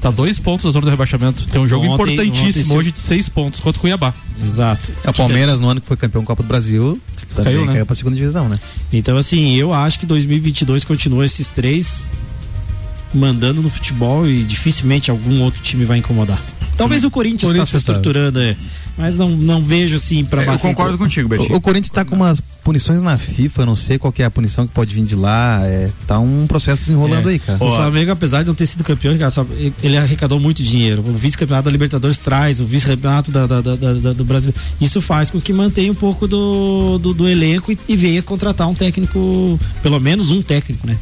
Tá dois pontos da zona do rebaixamento. Tem um jogo ontem, importantíssimo ontem, hoje de seis pontos contra o Cuiabá. Exato. É o Palmeiras, no ano que foi campeão da Copa do Brasil, também caiu, né? caiu pra segunda divisão, né? Então, assim, eu acho que 2022 continua esses três mandando no futebol e dificilmente algum outro time vai incomodar. Talvez o Corinthians está se estruturando, é. Mas não, não vejo assim para é, Eu concordo contigo, Betinho. O, o Corinthians está com umas punições na FIFA, não sei qual é a punição que pode vir de lá. É, tá um processo desenrolando é. aí, cara. O Flamengo, apesar de não ter sido campeão, só, ele arrecadou muito dinheiro. O vice-campeonato da Libertadores traz, o vice-campeonato da, da, da, da, do Brasil. Isso faz com que mantenha um pouco do, do, do elenco e, e venha contratar um técnico, pelo menos um técnico, né?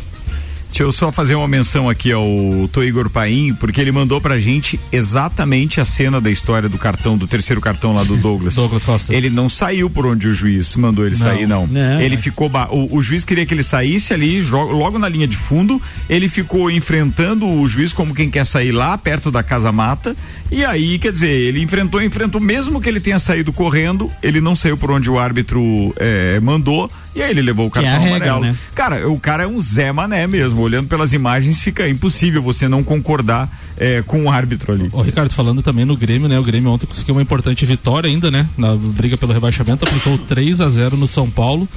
Deixa eu só fazer uma menção aqui ao Tô Igor Paim, porque ele mandou pra gente exatamente a cena da história do cartão, do terceiro cartão lá do *laughs* Douglas. Douglas Costa. Ele não saiu por onde o juiz mandou ele não. sair, não. não ele ficou. O, o, juiz queria que ele saísse ali, logo na linha de fundo. Ele ficou enfrentando o juiz como quem quer sair lá, perto da casa mata. E aí, quer dizer, ele enfrentou, enfrentou, mesmo que ele tenha saído correndo, ele não saiu por onde o árbitro é, mandou. E aí ele levou o cartão é amarelo. Regra, né? Cara, o cara é um Zé Mané mesmo. Olhando pelas imagens, fica impossível você não concordar é, com o árbitro ali. Ô, Ricardo, falando também no Grêmio, né? O Grêmio ontem conseguiu uma importante vitória ainda, né? Na briga pelo rebaixamento, aplicou 3 a 0 no São Paulo.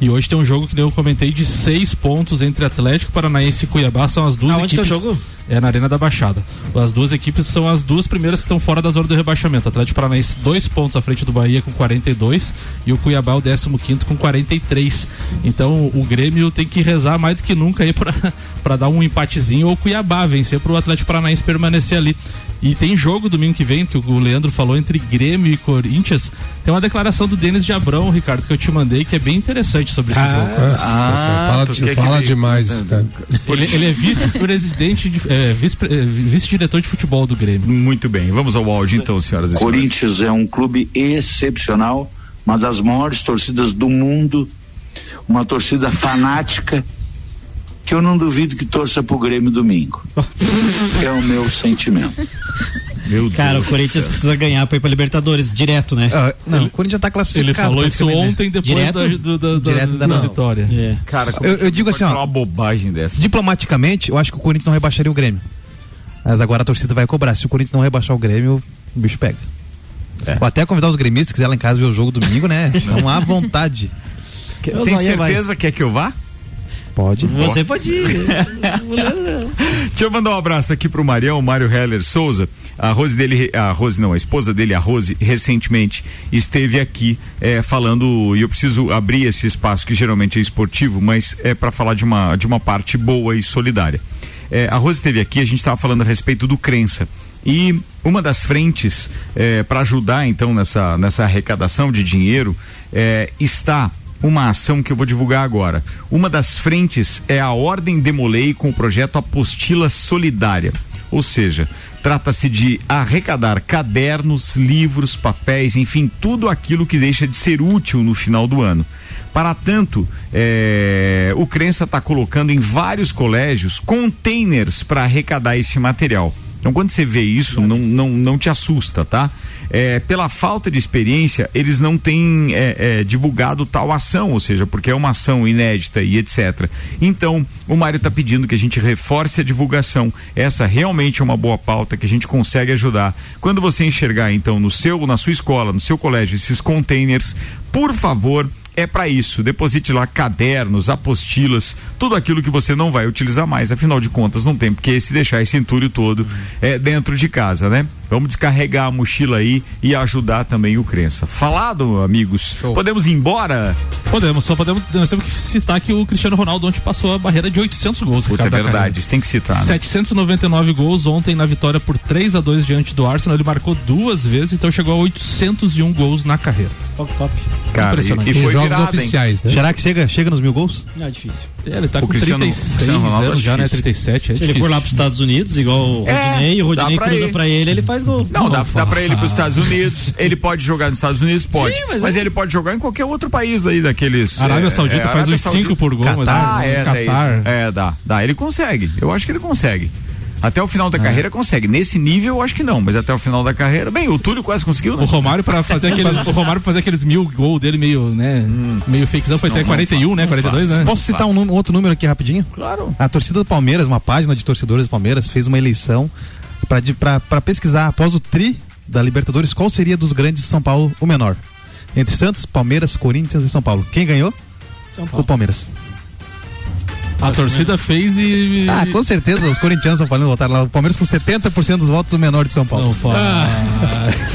E hoje tem um jogo que eu comentei de seis pontos entre Atlético Paranaense e Cuiabá. São as duas Aonde equipes. Que é o jogo? É na Arena da Baixada. As duas equipes são as duas primeiras que estão fora da zona do rebaixamento. Atlético Paranaense dois pontos à frente do Bahia com 42 e o Cuiabá o 15 quinto com 43. Então o Grêmio tem que rezar mais do que nunca aí para dar um empatezinho ou o Cuiabá vencer para o Atlético Paranaense permanecer ali. E tem jogo domingo que vem, que o Leandro falou, entre Grêmio e Corinthians. Tem uma declaração do Denis de Abrão, Ricardo, que eu te mandei, que é bem interessante sobre esse ah, jogo. Ah, fala, de, fala demais, cara. Ele, ele é vice-presidente, de, é, é, vice-diretor de futebol do Grêmio. Muito bem, vamos ao áudio então, senhoras e senhores. Corinthians é um clube excepcional, uma das maiores torcidas do mundo, uma torcida fanática que eu não duvido que torça pro Grêmio domingo. *laughs* é o meu sentimento. Meu Cara, Deus o Corinthians precisa ganhar pra ir pra Libertadores direto, né? Ah, não, o Corinthians já tá classificado. Ele falou isso né? ontem depois direto? Da, do, da, direto da, da vitória. É. Cara, eu, eu digo assim, ó. Uma bobagem dessa. Diplomaticamente, eu acho que o Corinthians não rebaixaria o Grêmio. Mas agora a torcida vai cobrar. Se o Corinthians não rebaixar o Grêmio, o bicho pega. É. Vou até convidar os gremistas, se quiser lá em casa ver o jogo domingo, né? *laughs* Não há vontade. Tem certeza que é que eu vá? Pode. Você pode ir. *laughs* Deixa eu mandar um abraço aqui pro Marião, o Mário Heller Souza. A Rose dele, a Rose não, a esposa dele, a Rose, recentemente esteve aqui é, falando, e eu preciso abrir esse espaço que geralmente é esportivo, mas é para falar de uma, de uma parte boa e solidária. é, a Rose esteve aqui, a gente estava falando a respeito do crença. E uma das frentes é, para ajudar então nessa, nessa arrecadação de dinheiro é, está uma ação que eu vou divulgar agora. Uma das frentes é a Ordem Demolei com o projeto Apostila Solidária. Ou seja, trata-se de arrecadar cadernos, livros, papéis, enfim, tudo aquilo que deixa de ser útil no final do ano. Para tanto, é, o Crença está colocando em vários colégios containers para arrecadar esse material. Então, quando você vê isso, não, não, não te assusta, tá? É, pela falta de experiência, eles não têm é, é, divulgado tal ação, ou seja, porque é uma ação inédita e etc. Então, o Mário está pedindo que a gente reforce a divulgação. Essa realmente é uma boa pauta que a gente consegue ajudar. Quando você enxergar, então, no seu, na sua escola, no seu colégio, esses containers, por favor, é para isso. Deposite lá cadernos, apostilas, tudo aquilo que você não vai utilizar mais. Afinal de contas, não tem porque se deixar esse entulho todo é, dentro de casa, né? Vamos descarregar a mochila aí e ajudar também o Crença. Falado, amigos. Show. Podemos ir embora? Podemos, só podemos. Nós temos que citar que o Cristiano Ronaldo ontem passou a barreira de 800 gols. Puta, é verdade, isso tem que citar. Né? 799 gols ontem na vitória por 3 a 2 diante do Arsenal. Ele marcou duas vezes, então chegou a 801 gols na carreira. Top, top. Cara, Impressionante. e, e foi jogos virado, oficiais, né? Será que chega, chega nos mil gols? Não, é difícil. É, ele tá O com Cristiano- 36 Cristiano Ronaldo é anos já, né? difícil. 37, é Se ele for lá pros Estados Unidos, igual o É, Rodinei, e o Rodinei pra cruza ir. pra ele, ele faz gol. Não, dá, dá pra ele ir pros Estados Unidos, *laughs* ele pode jogar nos Estados Unidos, pode. Sim, mas mas é- ele pode jogar em qualquer outro país daí, daqueles. Arábia é, Saudita é, faz Arábia uns 5 por gol, mas Catar, né? é, Catar. É, dá, dá. Ele consegue. Eu acho que ele consegue. Até o final da carreira consegue. Nesse nível, eu acho que não, mas até o final da carreira. Bem, o Túlio quase conseguiu, né? O Romário para fazer *laughs* aqueles, o Romário pra fazer aqueles mil gols dele meio, né, meio fakezão foi Não, até não 41, fa- né, não 42, faz. né? Posso citar um, outro número aqui rapidinho? Claro. A torcida do Palmeiras, uma página de torcedores do Palmeiras, fez uma eleição para pesquisar após o tri da Libertadores qual seria dos grandes de São Paulo o menor. Entre Santos, Palmeiras, Corinthians e São Paulo. Quem ganhou? São O Palmeiras. A torcida fez e Ah, com certeza os corintianos estão falando votar lá. O Palmeiras com 70% dos votos o menor de São Paulo. Não fala.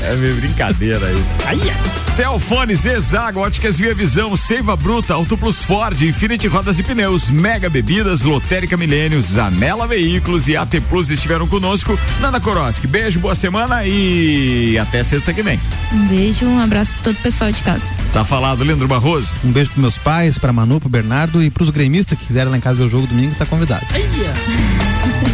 É meio brincadeira isso. Celfones, Exago, Óticas Via Visão, Seiva Bruta, Auto Plus Ford, Infinity Rodas e Pneus, Mega Bebidas, Lotérica Milênio, Zanela Veículos e AT Plus estiveram conosco. Nanda Koroski, beijo, boa semana e até sexta que vem. Um beijo, um abraço para todo o pessoal de casa. Tá falado, Leandro Barroso. Um beijo pros meus pais, pra Manu, pro Bernardo e pros gremistas que quiserem lá em casa ver o jogo domingo, tá convidado.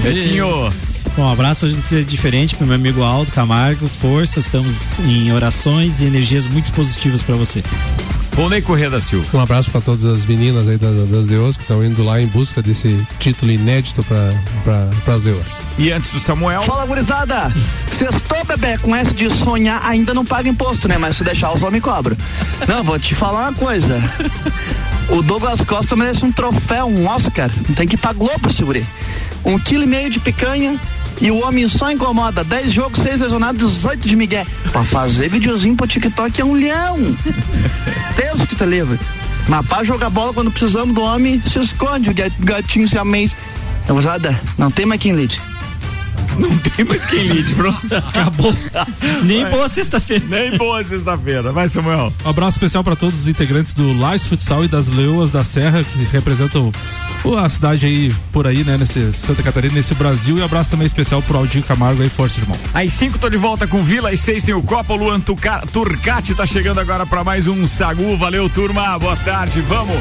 Betinho. Bom, um abraço, a gente é diferente pro meu amigo Aldo Camargo. Força, estamos em orações e energias muito positivas pra você. Volney Corrêa da Silva. Um abraço para todas as meninas aí das, das que estão indo lá em busca desse título inédito para as Leoas. E antes do Samuel. Fala, gurizada! Sextou, bebê, com essa de sonhar ainda não paga imposto, né? Mas se deixar os homens cobram. Não, vou te falar uma coisa. O Douglas Costa merece um troféu, um Oscar. Tem que ir pra Globo, segure. Um quilo e meio de picanha e o homem só incomoda. 10 jogos, 6 lesionados, 18 de migué. Pra fazer videozinho pro TikTok é um leão. *laughs* Deus que te livre. Mas pra jogar bola quando precisamos do homem, se esconde o gat- gatinho se amês. Gurizada, não tem mais quem lide. Não tem mais quem lide, pronto. Acabou. Nem boa sexta-feira. Nem boa sexta-feira. Vai, Samuel. Um abraço especial para todos os integrantes do Lais Futsal e das Leoas da Serra, que representam a cidade aí, por aí, né, nesse Santa Catarina, nesse Brasil. E um abraço também especial pro Aldinho Camargo aí, força, irmão. Às 5 tô de volta com Vila, às 6 tem o Copa, o Luan Tuca- Turcati tá chegando agora para mais um Sagu. Valeu, turma. Boa tarde. Vamos.